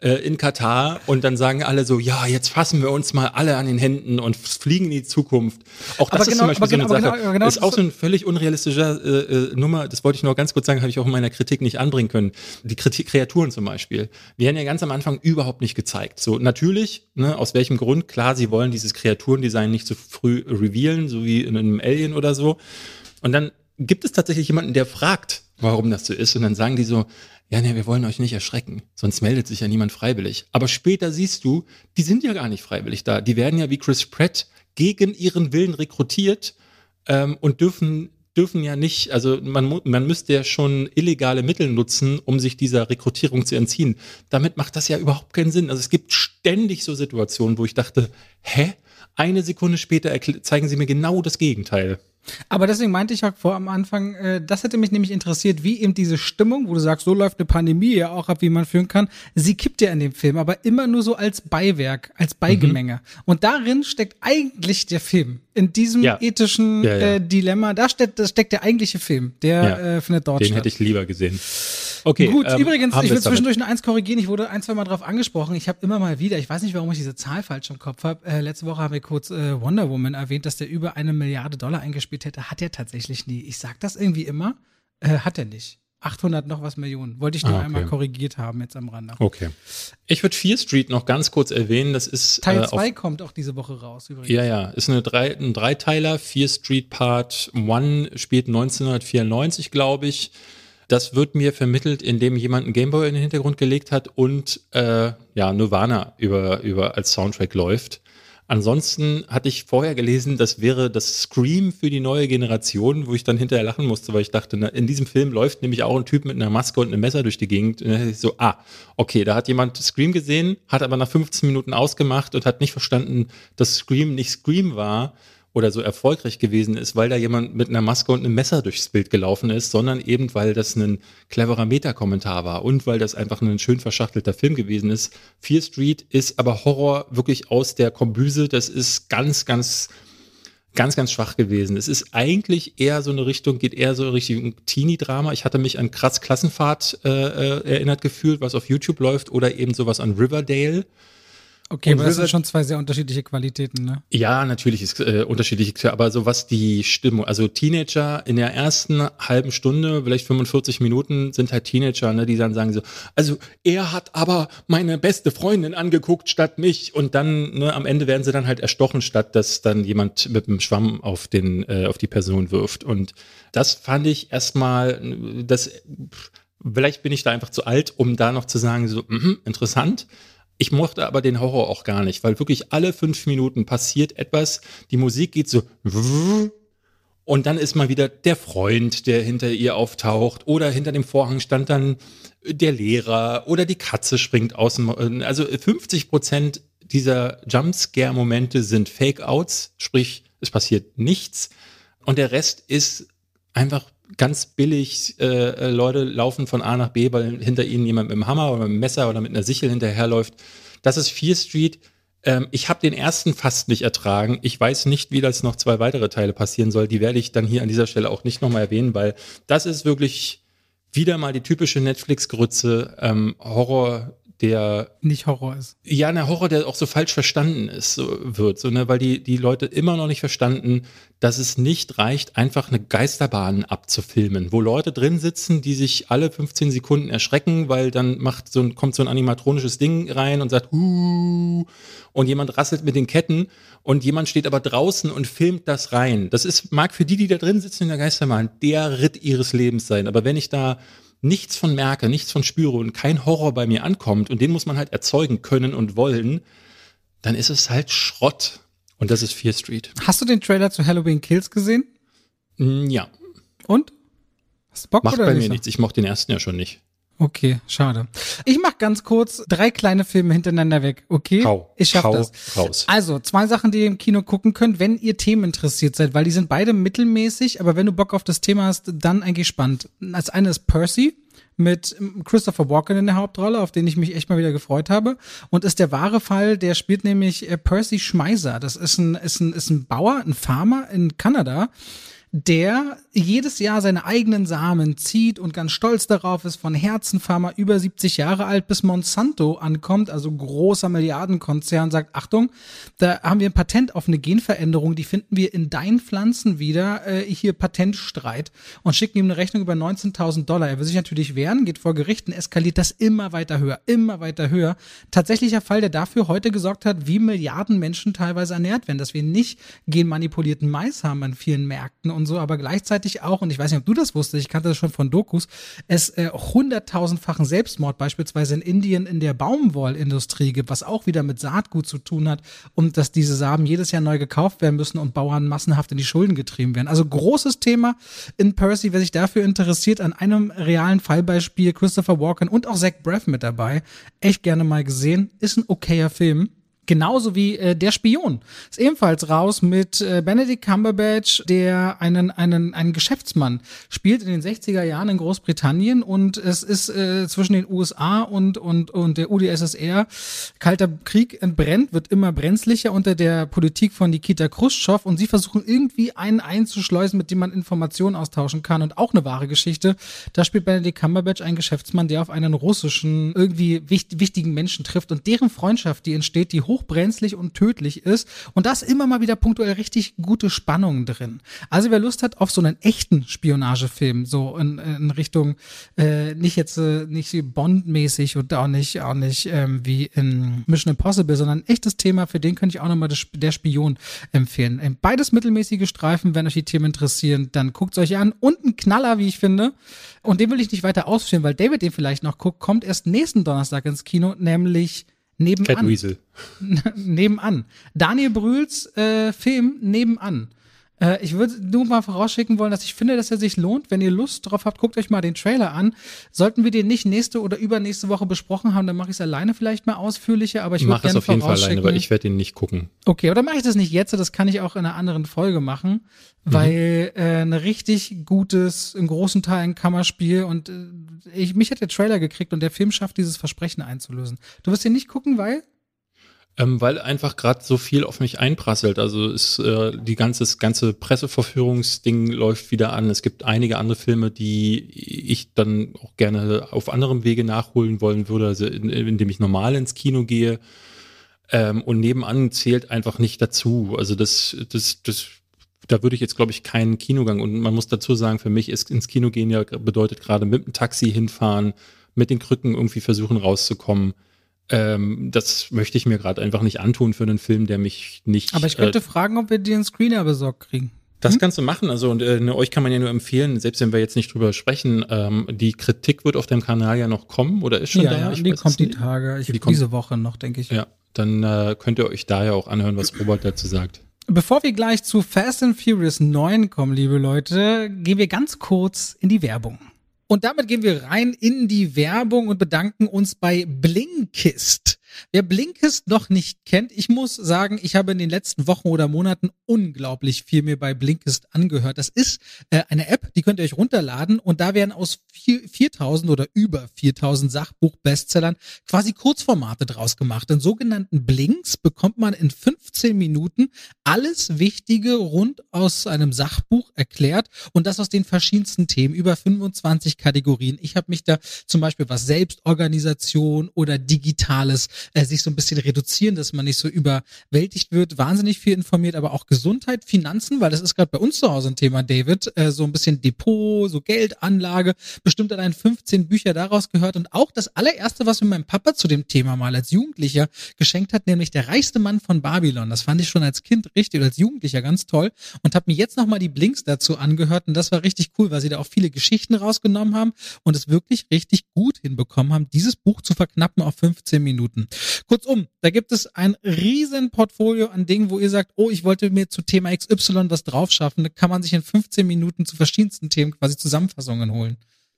Speaker 1: äh, in Katar und dann sagen alle so, ja, jetzt fassen wir uns mal alle an den Händen und fliegen in die Zukunft. Auch das aber ist genau, zum Beispiel so eine genau, Sache. Genau, genau, ist auch so ein völlig unrealistischer äh, äh, Nummer, das wollte ich nur ganz kurz sagen, habe ich auch in meiner Kritik nicht anbringen können. Die Kritik, Kreaturen zum Beispiel. Wir haben ja ganz am Anfang überhaupt nicht gezeigt. So, natürlich, ne, aus welchem Grund? Klar, sie wollen dieses Kreaturendesign nicht zu so früh revealen, so wie in einem Alien oder so. Und dann gibt es tatsächlich jemanden, der fragt, warum das so ist. Und dann sagen die so, ja, nee, wir wollen euch nicht erschrecken, sonst meldet sich ja niemand freiwillig. Aber später siehst du, die sind ja gar nicht freiwillig da. Die werden ja wie Chris Pratt gegen ihren Willen rekrutiert ähm, und dürfen dürfen ja nicht, also man, man müsste ja schon illegale Mittel nutzen, um sich dieser Rekrutierung zu entziehen. Damit macht das ja überhaupt keinen Sinn. Also es gibt ständig so Situationen, wo ich dachte, hä? Eine Sekunde später zeigen sie mir genau das Gegenteil.
Speaker 2: Aber deswegen meinte ich auch vor am Anfang, äh, das hätte mich nämlich interessiert, wie eben diese Stimmung, wo du sagst, so läuft eine Pandemie ja auch ab, wie man führen kann, sie kippt ja in dem Film, aber immer nur so als Beiwerk, als Beigemenge. Mhm. Und darin steckt eigentlich der Film. In diesem ja. ethischen ja, ja. Äh, Dilemma, da steckt, da steckt der eigentliche Film. Der äh, findet dort
Speaker 1: Den
Speaker 2: statt.
Speaker 1: hätte ich lieber gesehen. Okay.
Speaker 2: Gut, ähm, übrigens, ich will zwischendurch noch eins korrigieren. Ich wurde ein, zwei Mal drauf angesprochen. Ich habe immer mal wieder, ich weiß nicht, warum ich diese Zahl falsch im Kopf habe. Äh, letzte Woche haben wir kurz äh, Wonder Woman erwähnt, dass der über eine Milliarde Dollar eingespielt hätte. Hat er tatsächlich nie. Ich sag das irgendwie immer. Äh, hat er nicht. 800 noch was Millionen. Wollte ich nur ah, okay. einmal korrigiert haben jetzt am Rande.
Speaker 1: Okay. Ich würde Fear Street noch ganz kurz erwähnen. Das ist
Speaker 2: Teil 2 äh, kommt auch diese Woche raus
Speaker 1: übrigens. Ja, ja. Ist eine drei, ein Dreiteiler. Fear Street Part 1 spielt 1994, glaube ich. Das wird mir vermittelt, indem jemand einen Gameboy in den Hintergrund gelegt hat und äh, ja, Nirvana über, über als Soundtrack läuft. Ansonsten hatte ich vorher gelesen, das wäre das Scream für die neue Generation, wo ich dann hinterher lachen musste, weil ich dachte, na, in diesem Film läuft nämlich auch ein Typ mit einer Maske und einem Messer durch die Gegend. Und dann ich so, ah, okay, da hat jemand Scream gesehen, hat aber nach 15 Minuten ausgemacht und hat nicht verstanden, dass Scream nicht Scream war, oder so erfolgreich gewesen ist, weil da jemand mit einer Maske und einem Messer durchs Bild gelaufen ist, sondern eben, weil das ein cleverer Meta-Kommentar war und weil das einfach ein schön verschachtelter Film gewesen ist. Fear Street ist aber Horror wirklich aus der Kombüse. Das ist ganz, ganz, ganz, ganz schwach gewesen. Es ist eigentlich eher so eine Richtung, geht eher so Richtung Teenie-Drama. Ich hatte mich an Kratz Klassenfahrt äh, äh, erinnert gefühlt, was auf YouTube läuft, oder eben sowas an Riverdale.
Speaker 2: Okay, und aber das sind schon zwei sehr unterschiedliche Qualitäten, ne?
Speaker 1: Ja, natürlich ist äh, unterschiedlich, aber so was die Stimmung, also Teenager in der ersten halben Stunde, vielleicht 45 Minuten sind halt Teenager, ne, die dann sagen so, also er hat aber meine beste Freundin angeguckt statt mich. Und dann ne, am Ende werden sie dann halt erstochen, statt dass dann jemand mit einem Schwamm auf den äh, auf die Person wirft. Und das fand ich erstmal das vielleicht bin ich da einfach zu alt, um da noch zu sagen so mh, interessant ich mochte aber den Horror auch gar nicht, weil wirklich alle fünf Minuten passiert etwas, die Musik geht so und dann ist mal wieder der Freund, der hinter ihr auftaucht oder hinter dem Vorhang stand dann der Lehrer oder die Katze springt außen. Also 50 Prozent dieser Jumpscare-Momente sind Fake-Outs, sprich es passiert nichts und der Rest ist einfach ganz billig, äh, äh, Leute laufen von A nach B, weil hinter ihnen jemand mit einem Hammer oder mit einem Messer oder mit einer Sichel hinterherläuft. Das ist Fear Street. Ähm, ich habe den ersten fast nicht ertragen. Ich weiß nicht, wie das noch zwei weitere Teile passieren soll. Die werde ich dann hier an dieser Stelle auch nicht nochmal erwähnen, weil das ist wirklich wieder mal die typische Netflix-Grütze, ähm, Horror der
Speaker 2: nicht Horror ist.
Speaker 1: Ja, ein Horror, der auch so falsch verstanden ist, so wird, so, ne, weil die, die Leute immer noch nicht verstanden, dass es nicht reicht, einfach eine Geisterbahn abzufilmen, wo Leute drin sitzen, die sich alle 15 Sekunden erschrecken, weil dann macht so ein, kommt so ein animatronisches Ding rein und sagt, Huuu, und jemand rasselt mit den Ketten und jemand steht aber draußen und filmt das rein. Das ist, mag für die, die da drin sitzen in der Geisterbahn, der Ritt ihres Lebens sein. Aber wenn ich da nichts von merke, nichts von spüre und kein Horror bei mir ankommt und den muss man halt erzeugen können und wollen, dann ist es halt Schrott. Und das ist Fear Street.
Speaker 2: Hast du den Trailer zu Halloween Kills gesehen?
Speaker 1: Mm, ja.
Speaker 2: Und?
Speaker 1: Hast du Bock Macht oder bei mir nichts. Ich mochte den ersten ja schon nicht.
Speaker 2: Okay, schade. Ich mach ganz kurz drei kleine Filme hintereinander weg, okay?
Speaker 1: Hau,
Speaker 2: ich schaff
Speaker 1: hau
Speaker 2: das.
Speaker 1: raus.
Speaker 2: Also, zwei Sachen, die ihr im Kino gucken könnt, wenn ihr Themen interessiert seid, weil die sind beide mittelmäßig, aber wenn du Bock auf das Thema hast, dann eigentlich spannend. Als eine ist Percy mit Christopher Walken in der Hauptrolle, auf den ich mich echt mal wieder gefreut habe. Und ist der wahre Fall, der spielt nämlich äh, Percy Schmeiser. Das ist ein, ist ein, ist ein Bauer, ein Farmer in Kanada, der jedes Jahr seine eigenen Samen zieht und ganz stolz darauf ist, von Herzenfarmer über 70 Jahre alt bis Monsanto ankommt, also großer Milliardenkonzern, sagt, Achtung, da haben wir ein Patent auf eine Genveränderung, die finden wir in deinen Pflanzen wieder, äh, hier Patentstreit und schicken ihm eine Rechnung über 19.000 Dollar. Er will sich natürlich wehren, geht vor Gerichten, eskaliert das immer weiter höher, immer weiter höher. Tatsächlicher Fall, der dafür heute gesorgt hat, wie Milliarden Menschen teilweise ernährt werden, dass wir nicht genmanipulierten Mais haben an vielen Märkten und so, aber gleichzeitig auch, und ich weiß nicht, ob du das wusstest, ich kannte das schon von Dokus, es äh, hunderttausendfachen Selbstmord beispielsweise in Indien in der Baumwollindustrie gibt, was auch wieder mit Saatgut zu tun hat und dass diese Samen jedes Jahr neu gekauft werden müssen und Bauern massenhaft in die Schulden getrieben werden. Also großes Thema in Percy, wer sich dafür interessiert, an einem realen Fallbeispiel Christopher Walken und auch Zach Braff mit dabei. Echt gerne mal gesehen. Ist ein okayer Film Genauso wie äh, Der Spion. Ist ebenfalls raus mit äh, Benedict Cumberbatch, der einen, einen, einen Geschäftsmann spielt in den 60er Jahren in Großbritannien und es ist äh, zwischen den USA und, und, und der UdSSR kalter Krieg entbrennt, wird immer brenzlicher unter der Politik von Nikita Khrushchev und sie versuchen irgendwie einen einzuschleusen, mit dem man Informationen austauschen kann und auch eine wahre Geschichte. Da spielt Benedict Cumberbatch einen Geschäftsmann, der auf einen russischen, irgendwie wichtig, wichtigen Menschen trifft und deren Freundschaft, die entsteht, die hochbrenzlig und tödlich ist. Und da ist immer mal wieder punktuell richtig gute Spannung drin. Also wer Lust hat auf so einen echten Spionagefilm, so in, in Richtung äh, nicht jetzt äh, nicht Bond-mäßig und auch nicht auch nicht ähm, wie in Mission Impossible, sondern ein echtes Thema, für den könnte ich auch nochmal der Spion empfehlen. Ähm, beides mittelmäßige Streifen, wenn euch die Themen interessieren, dann guckt es euch an. Und ein Knaller, wie ich finde. Und den will ich nicht weiter ausführen, weil David den vielleicht noch guckt, kommt erst nächsten Donnerstag ins Kino, nämlich Nebenan.
Speaker 1: Catweasel.
Speaker 2: nebenan. Daniel Brühls äh, Film Nebenan. Äh, ich würde nur mal vorausschicken wollen, dass ich finde, dass er sich lohnt. Wenn ihr Lust drauf habt, guckt euch mal den Trailer an. Sollten wir den nicht nächste oder übernächste Woche besprochen haben, dann mache ich es alleine vielleicht mal ausführlicher. Aber ich würde gerne
Speaker 1: auf jeden Fall alleine, weil ich werde ihn nicht gucken.
Speaker 2: Okay, oder mache ich das nicht jetzt? Das kann ich auch in einer anderen Folge machen, mhm. weil äh, ein richtig gutes, in großen Teilen Kammerspiel und äh, ich, mich hat der Trailer gekriegt und der Film schafft dieses Versprechen einzulösen. Du wirst ihn nicht gucken, weil?
Speaker 1: Ähm, weil einfach gerade so viel auf mich einprasselt. Also ist äh, die ganze, ganze Presseverführungsding läuft wieder an. Es gibt einige andere Filme, die ich dann auch gerne auf anderem Wege nachholen wollen würde, also in, indem ich normal ins Kino gehe. Ähm, und nebenan zählt einfach nicht dazu. Also das, das, das, da würde ich jetzt, glaube ich, keinen Kinogang. Und man muss dazu sagen, für mich ist ins Kino gehen ja bedeutet gerade mit dem Taxi hinfahren, mit den Krücken irgendwie versuchen rauszukommen ähm, das möchte ich mir gerade einfach nicht antun für einen Film, der mich nicht.
Speaker 2: Aber ich könnte äh, fragen, ob wir den Screener besorgt kriegen.
Speaker 1: Das hm? kannst du machen. Also und äh, ne, euch kann man ja nur empfehlen, selbst wenn wir jetzt nicht drüber sprechen, ähm, die Kritik wird auf deinem Kanal ja noch kommen oder ist schon
Speaker 2: ja,
Speaker 1: da?
Speaker 2: Ja, ich die kommt die Tage, ich, die diese Woche noch, denke ich.
Speaker 1: Ja, dann äh, könnt ihr euch da ja auch anhören, was Robert dazu sagt.
Speaker 2: Bevor wir gleich zu Fast and Furious 9 kommen, liebe Leute, gehen wir ganz kurz in die Werbung. Und damit gehen wir rein in die Werbung und bedanken uns bei Blinkist. Wer Blinkist noch nicht kennt, ich muss sagen, ich habe in den letzten Wochen oder Monaten unglaublich viel mir bei Blinkist angehört. Das ist äh, eine App, die könnt ihr euch runterladen und da werden aus 4000 oder über 4000 Sachbuch-Bestsellern quasi Kurzformate draus gemacht. In sogenannten Blinks bekommt man in 15 Minuten alles Wichtige rund aus einem Sachbuch erklärt und das aus den verschiedensten Themen, über 25 Kategorien. Ich habe mich da zum Beispiel was Selbstorganisation oder Digitales äh, sich so ein bisschen reduzieren, dass man nicht so überwältigt wird, wahnsinnig viel informiert, aber auch Gesundheit, Finanzen, weil das ist gerade bei uns zu Hause ein Thema, David, äh, so ein bisschen Depot, so Geldanlage, bestimmt allein 15 Bücher daraus gehört und auch das allererste, was mir mein Papa zu dem Thema mal als Jugendlicher geschenkt hat, nämlich der reichste Mann von Babylon. Das fand ich schon als Kind richtig oder als Jugendlicher ganz toll und habe mir jetzt nochmal die Blinks dazu angehört und das war richtig cool, weil sie da auch viele Geschichten rausgenommen haben und es wirklich richtig gut hinbekommen haben, dieses Buch zu verknappen auf 15 Minuten. Kurzum, da gibt es ein riesen Portfolio an Dingen, wo ihr sagt, oh, ich wollte mir zu Thema XY was draufschaffen. Da kann man sich in 15 Minuten zu verschiedensten Themen quasi Zusammenfassungen holen.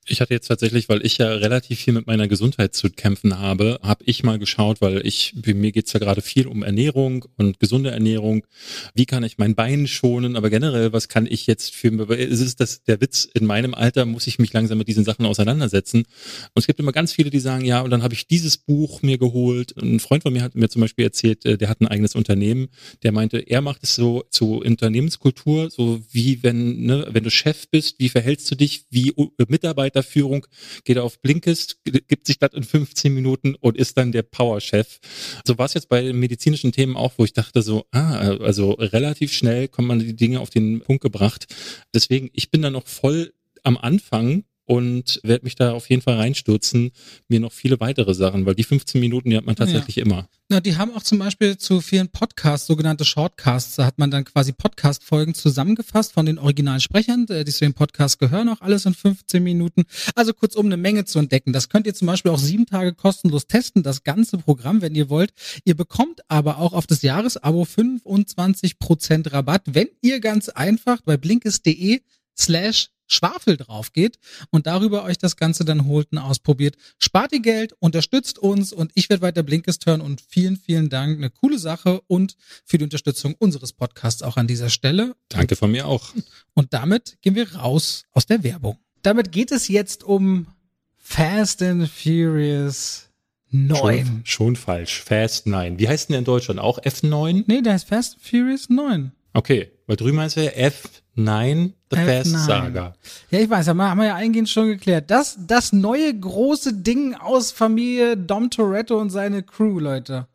Speaker 1: Ich hatte jetzt tatsächlich, weil ich ja relativ viel mit meiner Gesundheit zu kämpfen habe, habe ich mal geschaut, weil ich, mir geht's ja gerade viel um Ernährung und gesunde Ernährung. Wie kann ich mein Bein schonen? Aber generell, was kann ich jetzt für, es ist das der Witz, in meinem Alter muss ich mich langsam mit diesen Sachen auseinandersetzen. Und es gibt immer ganz viele, die sagen, ja, und dann habe ich dieses Buch mir geholt. Ein Freund von mir hat mir zum Beispiel erzählt, äh, der hat ein eigenes Unternehmen, der meinte, er macht es so zu Unternehmenskultur, so wie wenn, ne, wenn du Chef bist, wie verhältst du dich, wie Mitarbeiter Mitarbeiterführung, geht auf Blinkist, gibt sich das in 15 Minuten und ist dann der Powerchef. So war es jetzt bei den medizinischen Themen auch, wo ich dachte so, ah, also relativ schnell kommt man die Dinge auf den Punkt gebracht. Deswegen, ich bin da noch voll am Anfang und werde mich da auf jeden Fall reinstürzen, mir noch viele weitere Sachen, weil die 15 Minuten, die hat man tatsächlich
Speaker 2: ja.
Speaker 1: immer.
Speaker 2: Na, die haben auch zum Beispiel zu vielen Podcasts, sogenannte Shortcasts, da hat man dann quasi Podcast-Folgen zusammengefasst von den originalen Sprechern, die zu dem Podcast gehören, auch alles in 15 Minuten. Also kurzum eine Menge zu entdecken. Das könnt ihr zum Beispiel auch sieben Tage kostenlos testen, das ganze Programm, wenn ihr wollt. Ihr bekommt aber auch auf das Jahresabo 25% Rabatt, wenn ihr ganz einfach bei blinkes.de slash Schwafel drauf geht und darüber euch das Ganze dann holt und ausprobiert. Spart ihr Geld, unterstützt uns und ich werde weiter Blinkist hören und vielen, vielen Dank. Eine coole Sache und für die Unterstützung unseres Podcasts auch an dieser Stelle.
Speaker 1: Danke von mir auch.
Speaker 2: Und damit gehen wir raus aus der Werbung. Damit geht es jetzt um Fast and Furious 9.
Speaker 1: Schon, schon falsch. Fast 9. Wie heißt denn der in Deutschland? Auch F9?
Speaker 2: Nee, der heißt Fast and Furious 9.
Speaker 1: Okay, weil drüben heißt er F9, The F9. Fast Saga.
Speaker 2: Ja, ich weiß, haben wir, haben wir ja eingehend schon geklärt. Das, das neue große Ding aus Familie Dom Toretto und seine Crew, Leute.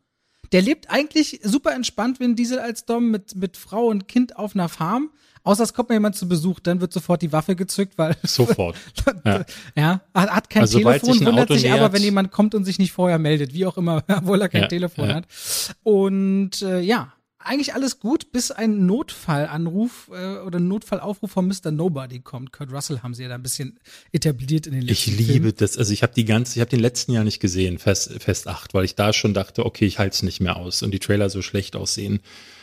Speaker 2: Der lebt eigentlich super entspannt, wenn Diesel als Dom mit, mit Frau und Kind auf einer Farm. Außer es kommt mir jemand zu Besuch, dann wird sofort die Waffe gezückt, weil.
Speaker 1: Sofort.
Speaker 2: ja. ja, hat kein also, Telefon, sich wundert Auto sich aber, wenn jemand kommt und sich nicht vorher meldet, wie auch immer, obwohl er kein ja, Telefon ja. hat. Und äh, ja, eigentlich alles gut, bis ein Notfallanruf äh, oder ein Notfallaufruf von Mr. Nobody kommt. Kurt Russell haben sie ja da ein bisschen etabliert in den
Speaker 1: letzten Ich liebe Filmen. das. Also ich habe die ganze, ich habe den letzten Jahr nicht gesehen, Fest, Fest 8, weil ich da schon dachte, okay, ich halte es nicht mehr aus und die Trailer so schlecht aussehen.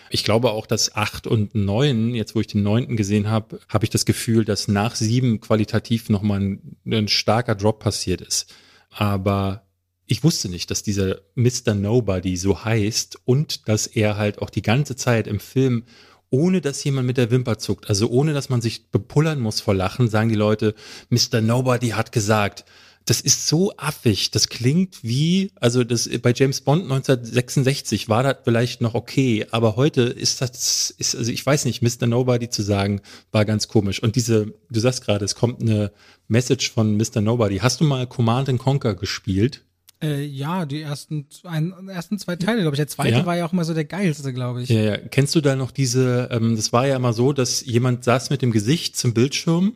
Speaker 1: Ich glaube auch, dass 8 und 9, jetzt wo ich den 9. gesehen habe, habe ich das Gefühl, dass nach 7 qualitativ nochmal ein, ein starker Drop passiert ist. Aber ich wusste nicht, dass dieser Mr. Nobody so heißt und dass er halt auch die ganze Zeit im Film ohne dass jemand mit der Wimper zuckt, also ohne dass man sich bepullern muss vor Lachen, sagen die Leute, Mr. Nobody hat gesagt, das ist so affig. Das klingt wie, also das bei James Bond 1966 war das vielleicht noch okay, aber heute ist das, ist, also ich weiß nicht, Mr. Nobody zu sagen, war ganz komisch. Und diese, du sagst gerade, es kommt eine Message von Mr. Nobody. Hast du mal Command Conquer gespielt?
Speaker 2: Äh, ja, die ersten, ein, ersten zwei Teile, glaube ich. Der zweite ja. war ja auch immer so der geilste, glaube ich.
Speaker 1: Ja, ja. Kennst du da noch diese, ähm, das war ja immer so, dass jemand saß mit dem Gesicht zum Bildschirm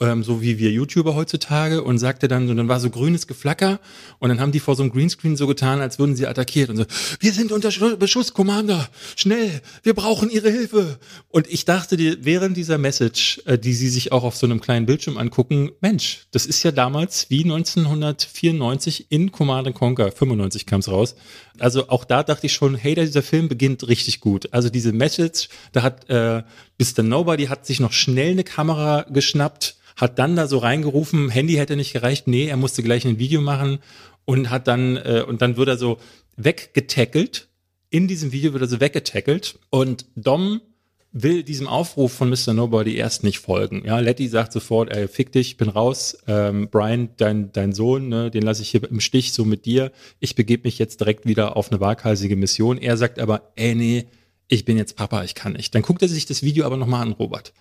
Speaker 1: ähm, so wie wir YouTuber heutzutage und sagte dann, und dann war so grünes Geflacker und dann haben die vor so einem Greenscreen so getan, als würden sie attackiert und so, wir sind unter Beschuss, Commander, schnell, wir brauchen Ihre Hilfe. Und ich dachte dir, während dieser Message, äh, die sie sich auch auf so einem kleinen Bildschirm angucken, Mensch, das ist ja damals wie 1994 in Command Conquer, 95 kam es raus. Also auch da dachte ich schon, hey, dieser Film beginnt richtig gut. Also diese Message, da hat äh, Mr. Nobody hat sich noch schnell eine Kamera geschnappt, hat dann da so reingerufen, Handy hätte nicht gereicht, nee, er musste gleich ein Video machen und hat dann, äh, und dann wird er so weggetackelt. In diesem Video wird er so weggetackelt und Dom will diesem Aufruf von Mr. Nobody erst nicht folgen. Ja, Letty sagt sofort, ey, fick dich, bin raus. Ähm, Brian, dein, dein Sohn, ne, den lasse ich hier im Stich, so mit dir. Ich begebe mich jetzt direkt wieder auf eine waghalsige Mission. Er sagt aber, ey, nee, ich bin jetzt Papa, ich kann nicht. Dann guckt er sich das Video aber nochmal an, Robert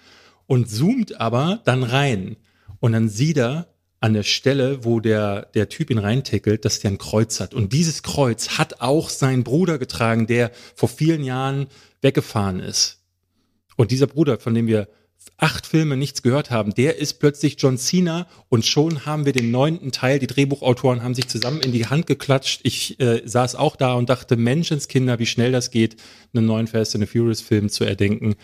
Speaker 1: und zoomt aber dann rein. Und dann sieht er an der Stelle, wo der, der Typ ihn reintickelt, dass der ein Kreuz hat. Und dieses Kreuz hat auch sein Bruder getragen, der vor vielen Jahren weggefahren ist. Und dieser Bruder, von dem wir acht Filme nichts gehört haben, der ist plötzlich John Cena und schon haben wir den neunten Teil. Die Drehbuchautoren haben sich zusammen in die Hand geklatscht. Ich äh, saß auch da und dachte, Menschenskinder, wie schnell das geht, einen neuen Fast and the Furious Film zu erdenken.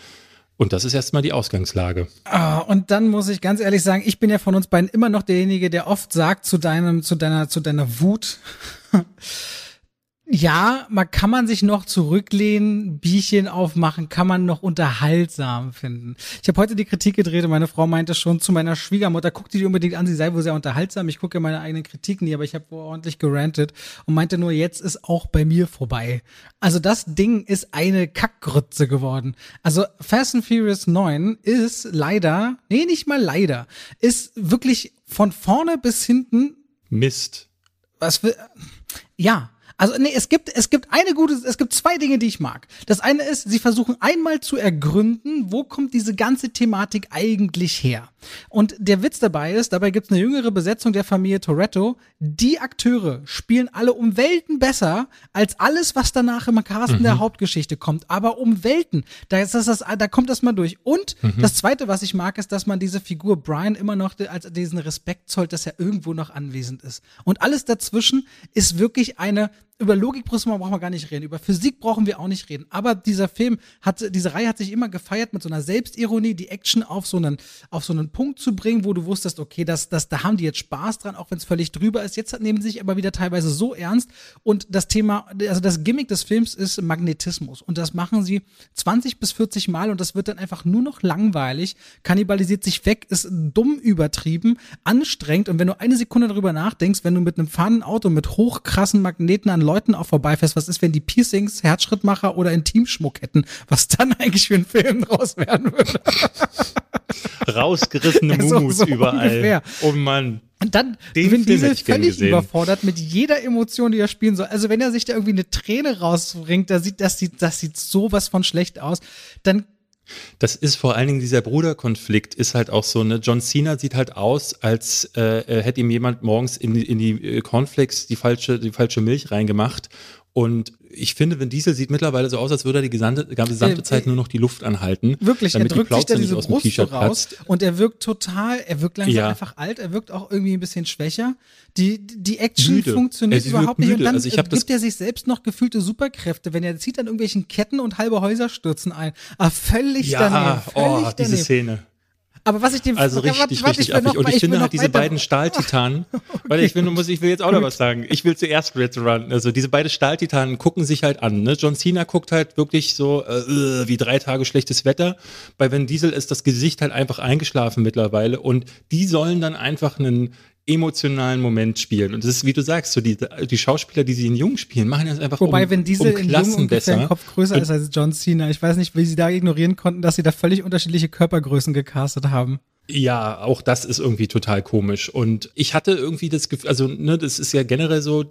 Speaker 1: Und das ist erstmal die Ausgangslage.
Speaker 2: Ah, und dann muss ich ganz ehrlich sagen, ich bin ja von uns beiden immer noch derjenige, der oft sagt zu deinem, zu deiner, zu deiner Wut, ja, man kann man sich noch zurücklehnen, Bierchen aufmachen, kann man noch unterhaltsam finden. Ich habe heute die Kritik gedreht und meine Frau meinte schon zu meiner Schwiegermutter, guck die unbedingt an, sie sei wohl sehr unterhaltsam. Ich gucke meine eigenen Kritiken nie, aber ich habe wohl ordentlich gerantet und meinte nur, jetzt ist auch bei mir vorbei. Also das Ding ist eine Kackgrütze geworden. Also Fast and Furious 9 ist leider, nee, nicht mal leider, ist wirklich von vorne bis hinten
Speaker 1: Mist.
Speaker 2: Was will, ja, also nee, es gibt es gibt eine gute, es gibt zwei Dinge, die ich mag. Das eine ist, sie versuchen einmal zu ergründen, wo kommt diese ganze Thematik eigentlich her. Und der Witz dabei ist, dabei gibt es eine jüngere Besetzung der Familie Toretto. Die Akteure spielen alle um Welten besser als alles, was danach im Casten mhm. der Hauptgeschichte kommt. Aber um Welten, da ist das, das da kommt das mal durch. Und mhm. das Zweite, was ich mag, ist, dass man diese Figur Brian immer noch als diesen Respekt zollt, dass er irgendwo noch anwesend ist. Und alles dazwischen ist wirklich eine über Logik brauchen wir gar nicht reden, über Physik brauchen wir auch nicht reden. Aber dieser Film hat, diese Reihe hat sich immer gefeiert mit so einer Selbstironie, die Action auf so einen, auf so einen Punkt zu bringen, wo du wusstest, okay, das, das, da haben die jetzt Spaß dran, auch wenn es völlig drüber ist. Jetzt nehmen sie sich aber wieder teilweise so ernst. Und das Thema, also das Gimmick des Films ist Magnetismus. Und das machen sie 20 bis 40 Mal und das wird dann einfach nur noch langweilig, kannibalisiert sich weg, ist dumm übertrieben, anstrengend. Und wenn du eine Sekunde darüber nachdenkst, wenn du mit einem fahrenden Auto mit hochkrassen Magneten an Leuten auch vorbeifährst, was ist, wenn die Piercings, Herzschrittmacher oder Intimschmuck hätten, was dann eigentlich für ein Film draus werden würde.
Speaker 1: Rausgerissene Mumus so, so überall. Ungefähr. Oh Mann.
Speaker 2: Und dann Den Vin Diesel völlig überfordert mit jeder Emotion, die er spielen soll. Also wenn er sich da irgendwie eine Träne rausbringt, da sieht, das sieht, das sieht sowas von schlecht aus, dann
Speaker 1: das ist vor allen Dingen dieser Bruderkonflikt ist halt auch so, ne? John Cena sieht halt aus, als äh, hätte ihm jemand morgens in die, in die äh, Cornflakes die falsche, die falsche Milch reingemacht und ich finde, Vin Diesel sieht mittlerweile so aus, als würde er die gesamte, gesamte Zeit nur noch die Luft anhalten.
Speaker 2: Wirklich, er drückt sich da diese Brust raus und er wirkt total, er wirkt langsam ja. einfach alt, er wirkt auch irgendwie ein bisschen schwächer. Die, die Action müde. funktioniert überhaupt nicht und dann
Speaker 1: also
Speaker 2: gibt er sich selbst noch gefühlte Superkräfte, wenn er zieht dann irgendwelchen Ketten und halbe Häuser stürzen ein. Ah, völlig
Speaker 1: ja,
Speaker 2: daneben.
Speaker 1: Völlig oh, diese Szene.
Speaker 2: Aber was ich dem
Speaker 1: Also richtig, warte, richtig affig. Und ich, ich finde halt diese beiden Stahltitanen, okay. weil ich finde, muss, ich will jetzt auch noch was sagen. Ich will zuerst Red Run. Also diese beiden Stahltitanen gucken sich halt an. Ne? John Cena guckt halt wirklich so äh, wie drei Tage schlechtes Wetter. Bei Vin Diesel ist das Gesicht halt einfach eingeschlafen mittlerweile. Und die sollen dann einfach einen emotionalen Moment spielen. Und das ist, wie du sagst, so die, die Schauspieler, die sie in Jung spielen, machen das einfach
Speaker 2: Wobei,
Speaker 1: um,
Speaker 2: wenn diese
Speaker 1: um
Speaker 2: in Jung ungefähr ein Kopf größer ist als John Cena. Ich weiß nicht, wie sie da ignorieren konnten, dass sie da völlig unterschiedliche Körpergrößen gecastet haben.
Speaker 1: Ja, auch das ist irgendwie total komisch. Und ich hatte irgendwie das Gefühl, also, ne, das ist ja generell so,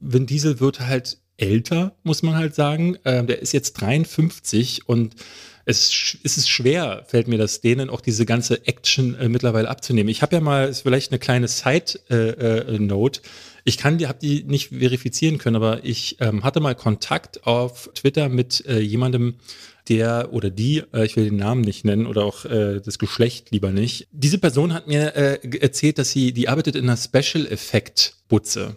Speaker 1: Vin Diesel wird halt älter, muss man halt sagen. Ähm, der ist jetzt 53 und es, es ist schwer, fällt mir das denen auch diese ganze Action äh, mittlerweile abzunehmen. Ich habe ja mal ist vielleicht eine kleine Side-Note. Äh, äh, ich kann die, habe die nicht verifizieren können, aber ich ähm, hatte mal Kontakt auf Twitter mit äh, jemandem, der oder die, äh, ich will den Namen nicht nennen oder auch äh, das Geschlecht lieber nicht. Diese Person hat mir äh, erzählt, dass sie, die arbeitet in einer Special Effect Butze.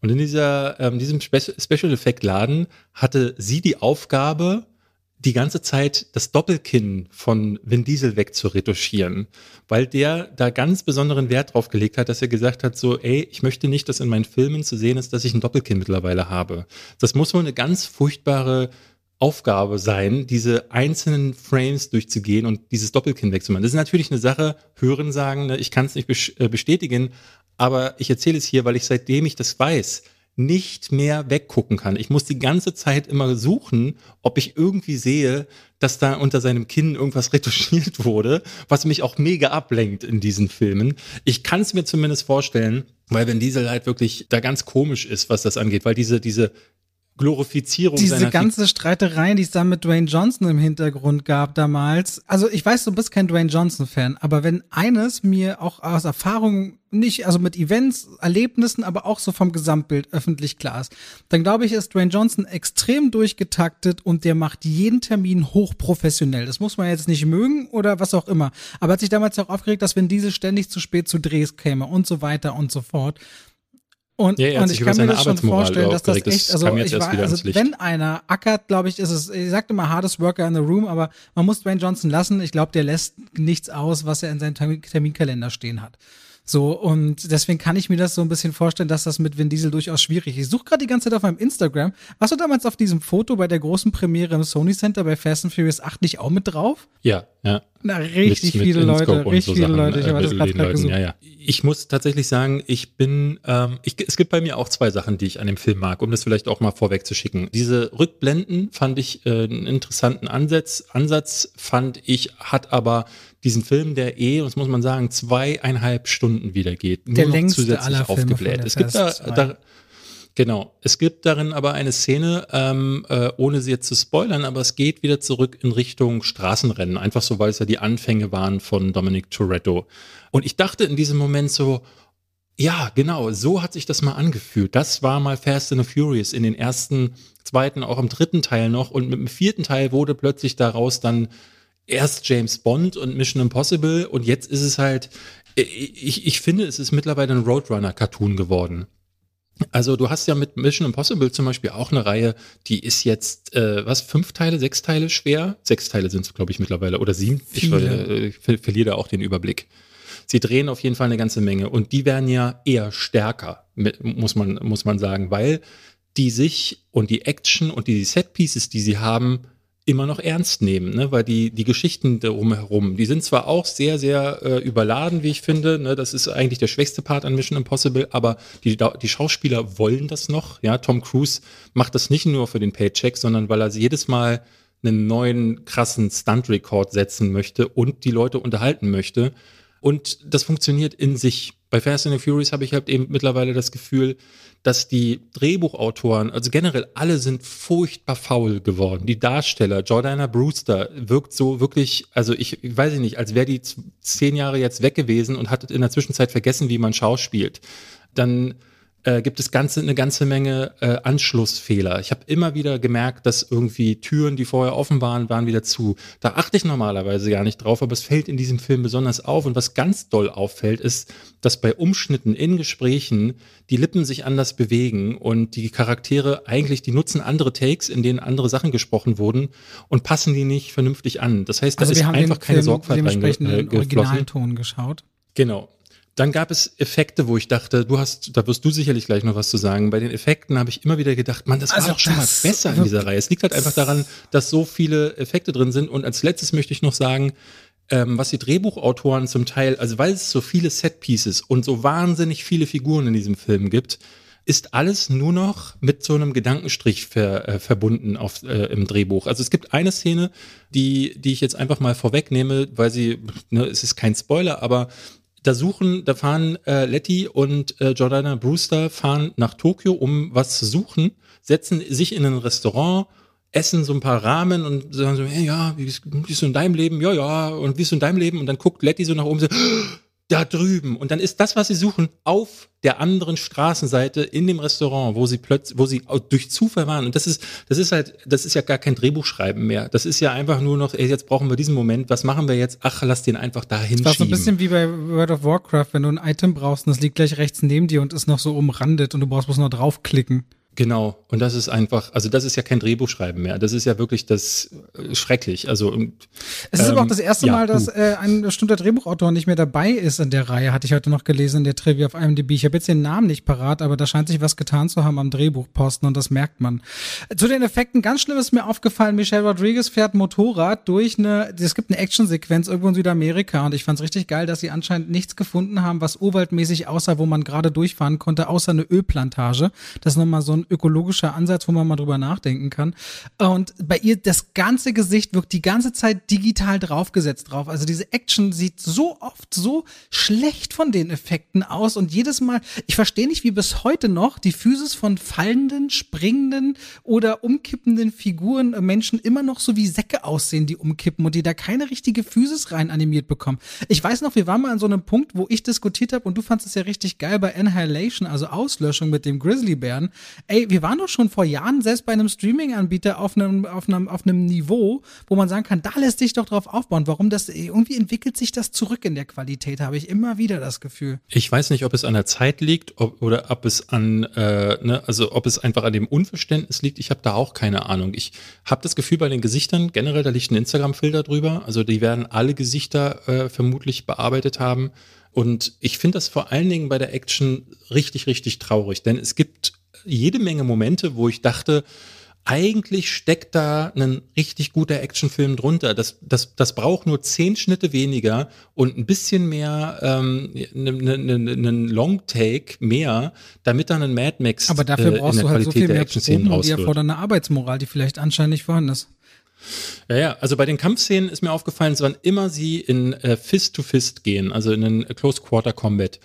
Speaker 1: Und in dieser, ähm, diesem Spe Special Effect Laden hatte sie die Aufgabe, die ganze Zeit das Doppelkinn von Vin Diesel wegzuretuschieren, weil der da ganz besonderen Wert drauf gelegt hat, dass er gesagt hat, so, ey, ich möchte nicht, dass in meinen Filmen zu sehen ist, dass ich ein Doppelkinn mittlerweile habe. Das muss wohl eine ganz furchtbare Aufgabe sein, diese einzelnen Frames durchzugehen und dieses Doppelkinn wegzumachen. Das ist natürlich eine Sache, Hören sagen, ne, ich kann es nicht äh, bestätigen, aber ich erzähle es hier, weil ich seitdem ich das weiß, nicht mehr weggucken kann. Ich muss die ganze Zeit immer suchen, ob ich irgendwie sehe, dass da unter seinem Kinn irgendwas retuschiert wurde, was mich auch mega ablenkt in diesen Filmen. Ich kann es mir zumindest vorstellen, weil wenn Diesel halt wirklich da ganz komisch ist, was das angeht, weil diese, diese Glorifizierung
Speaker 2: Diese ganze Streiterei, die es da mit Dwayne Johnson im Hintergrund gab damals. Also ich weiß, du bist kein Dwayne Johnson-Fan, aber wenn eines mir auch aus Erfahrung nicht, also mit Events, Erlebnissen, aber auch so vom Gesamtbild öffentlich klar ist, dann glaube ich, ist Dwayne Johnson extrem durchgetaktet und der macht jeden Termin hochprofessionell. Das muss man jetzt nicht mögen oder was auch immer. Aber hat sich damals auch aufgeregt, dass wenn diese ständig zu spät zu Drehs käme und so weiter und so fort. Und, ja, und ich kann mir das schon vorstellen, dass das echt, also, ich war, also wenn einer ackert, glaube ich, ist es, ich sagte immer hardest worker in the room, aber man muss Dwayne Johnson lassen. Ich glaube, der lässt nichts aus, was er in seinem Terminkalender stehen hat. So, und deswegen kann ich mir das so ein bisschen vorstellen, dass das mit Vin Diesel durchaus schwierig ist. Ich suche gerade die ganze Zeit auf meinem Instagram. Warst du damals auf diesem Foto bei der großen Premiere im Sony Center bei Fast and Furious 8 nicht auch mit drauf?
Speaker 1: Ja, ja.
Speaker 2: Na, richtig mit, viele mit Leute, richtig so viele Leute. Ich habe das
Speaker 1: gerade gesucht. Ja, ja. Ich muss tatsächlich sagen, ich bin, ähm, ich, es gibt bei mir auch zwei Sachen, die ich an dem Film mag, um das vielleicht auch mal vorweg zu schicken. Diese Rückblenden fand ich äh, einen interessanten Ansatz, Ansatz fand ich, hat aber diesen Film, der eh, das muss man sagen, zweieinhalb Stunden wieder geht,
Speaker 2: der nur noch zusätzlich aller aufgebläht.
Speaker 1: Es gibt da, da, Genau. Es gibt darin aber eine Szene, ähm, äh, ohne sie jetzt zu spoilern, aber es geht wieder zurück in Richtung Straßenrennen. Einfach so, weil es ja die Anfänge waren von Dominic Toretto. Und ich dachte in diesem Moment so, ja, genau, so hat sich das mal angefühlt. Das war mal Fast and the Furious in den ersten, zweiten, auch im dritten Teil noch. Und mit dem vierten Teil wurde plötzlich daraus dann erst James Bond und Mission Impossible. Und jetzt ist es halt, ich, ich finde, es ist mittlerweile ein Roadrunner-Cartoon geworden. Also du hast ja mit Mission Impossible zum Beispiel auch eine Reihe, die ist jetzt, äh, was, fünf Teile, sechs Teile schwer? Sechs Teile sind es, glaube ich, mittlerweile. Oder sieben. Ich, äh, ich ver verliere da auch den Überblick. Sie drehen auf jeden Fall eine ganze Menge. Und die werden ja eher stärker, muss man, muss man sagen, weil die sich und die Action und die Set-Pieces, die sie haben, immer noch ernst nehmen, ne? weil die, die Geschichten drumherum, die sind zwar auch sehr, sehr äh, überladen, wie ich finde, ne? das ist eigentlich der schwächste Part an Mission Impossible, aber die, die Schauspieler wollen das noch, ja, Tom Cruise macht das nicht nur für den Paycheck, sondern weil er jedes Mal einen neuen krassen Stunt-Rekord setzen möchte und die Leute unterhalten möchte und das funktioniert in sich. Bei Fast and the Furious habe ich halt eben mittlerweile das Gefühl, dass die Drehbuchautoren, also generell alle sind furchtbar faul geworden. Die Darsteller, Jordana Brewster wirkt so wirklich, also ich, weiß nicht, als wäre die zehn Jahre jetzt weg gewesen und hat in der Zwischenzeit vergessen, wie man schauspielt. Dann äh, gibt es ganze, eine ganze Menge äh, Anschlussfehler. Ich habe immer wieder gemerkt, dass irgendwie Türen, die vorher offen waren, waren wieder zu. Da achte ich normalerweise gar nicht drauf, aber es fällt in diesem Film besonders auf. Und was ganz doll auffällt, ist, dass bei Umschnitten in Gesprächen die Lippen sich anders bewegen und die Charaktere eigentlich, die nutzen andere Takes, in denen andere Sachen gesprochen wurden und passen die nicht vernünftig an. Das heißt, da also ist einfach keine Film Sorgfalt
Speaker 2: reingeflossen. Originalton geschaut.
Speaker 1: Genau. Dann gab es Effekte, wo ich dachte, du hast, da wirst du sicherlich gleich noch was zu sagen. Bei den Effekten habe ich immer wieder gedacht, man, das also war doch schon mal besser in dieser Reihe. Es liegt halt einfach daran, dass so viele Effekte drin sind. Und als letztes möchte ich noch sagen, ähm, was die Drehbuchautoren zum Teil, also weil es so viele Setpieces und so wahnsinnig viele Figuren in diesem Film gibt, ist alles nur noch mit so einem Gedankenstrich ver, äh, verbunden auf, äh, im Drehbuch. Also es gibt eine Szene, die, die ich jetzt einfach mal vorwegnehme, weil sie, ne, es ist kein Spoiler, aber da suchen, da fahren äh, Letty und äh, Jordana Brewster fahren nach Tokio, um was zu suchen, setzen sich in ein Restaurant, essen so ein paar Rahmen und sagen so, hey, ja, wie ist, wie ist so in deinem Leben? Ja, ja, und wie ist so in deinem Leben? Und dann guckt Letty so nach oben so, da drüben. Und dann ist das, was sie suchen, auf der anderen Straßenseite in dem Restaurant, wo sie plötzlich, wo sie durch Zufall waren. Und das ist, das ist halt, das ist ja gar kein Drehbuchschreiben mehr. Das ist ja einfach nur noch, ey, jetzt brauchen wir diesen Moment, was machen wir jetzt? Ach, lass den einfach da hinschieben. Das ist
Speaker 2: so ein bisschen wie bei World of Warcraft, wenn du ein Item brauchst und es liegt gleich rechts neben dir und ist noch so umrandet und du brauchst bloß noch draufklicken.
Speaker 1: Genau, und das ist einfach, also das ist ja kein Drehbuchschreiben mehr. Das ist ja wirklich das äh, schrecklich. Also
Speaker 2: es ist ähm, aber auch das erste ja, Mal, dass äh, ein bestimmter Drehbuchautor nicht mehr dabei ist in der Reihe, hatte ich heute noch gelesen in der Trivia auf IMDb. Ich habe jetzt den Namen nicht parat, aber da scheint sich was getan zu haben am Drehbuchposten und das merkt man. Zu den Effekten, ganz schlimm ist mir aufgefallen, Michelle Rodriguez fährt Motorrad durch eine, es gibt eine Actionsequenz irgendwo in Südamerika und ich fand es richtig geil, dass sie anscheinend nichts gefunden haben, was urwaldmäßig aussah, wo man gerade durchfahren konnte, außer eine Ölplantage. Das ist nochmal so ein ökologischer Ansatz, wo man mal drüber nachdenken kann. Und bei ihr, das ganze Gesicht wirkt die ganze Zeit digital draufgesetzt drauf. Also diese Action sieht so oft so schlecht von den Effekten aus und jedes Mal, ich verstehe nicht, wie bis heute noch die Physis von fallenden, springenden oder umkippenden Figuren, äh, Menschen immer noch so wie Säcke aussehen, die umkippen und die da keine richtige Physis rein animiert bekommen. Ich weiß noch, wir waren mal an so einem Punkt, wo ich diskutiert habe und du fandest es ja richtig geil bei Annihilation, also Auslöschung mit dem Grizzlybären ey, wir waren doch schon vor Jahren selbst bei einem Streaming-Anbieter auf einem, auf, einem, auf einem Niveau, wo man sagen kann, da lässt sich doch drauf aufbauen. Warum das, irgendwie entwickelt sich das zurück in der Qualität, habe ich immer wieder das Gefühl.
Speaker 1: Ich weiß nicht, ob es an der Zeit liegt ob, oder ob es an, äh, ne, also ob es einfach an dem Unverständnis liegt. Ich habe da auch keine Ahnung. Ich habe das Gefühl bei den Gesichtern, generell, da liegt ein Instagram-Filter drüber. Also die werden alle Gesichter äh, vermutlich bearbeitet haben. Und ich finde das vor allen Dingen bei der Action richtig, richtig traurig, denn es gibt jede Menge Momente, wo ich dachte, eigentlich steckt da ein richtig guter Actionfilm drunter. Das, das, das braucht nur zehn Schnitte weniger und ein bisschen mehr, ähm, einen ne, ne, ne Long Take mehr, damit dann ein Mad Max
Speaker 2: Aber dafür brauchst äh, du halt so viel mehr Proben und die erfordern eine Arbeitsmoral, die vielleicht anscheinend nicht vorhanden ist.
Speaker 1: Ja, ja, also bei den Kampfszenen ist mir aufgefallen, es wann immer sie in äh, Fist-to-Fist -Fist gehen, also in einen Close Quarter Combat,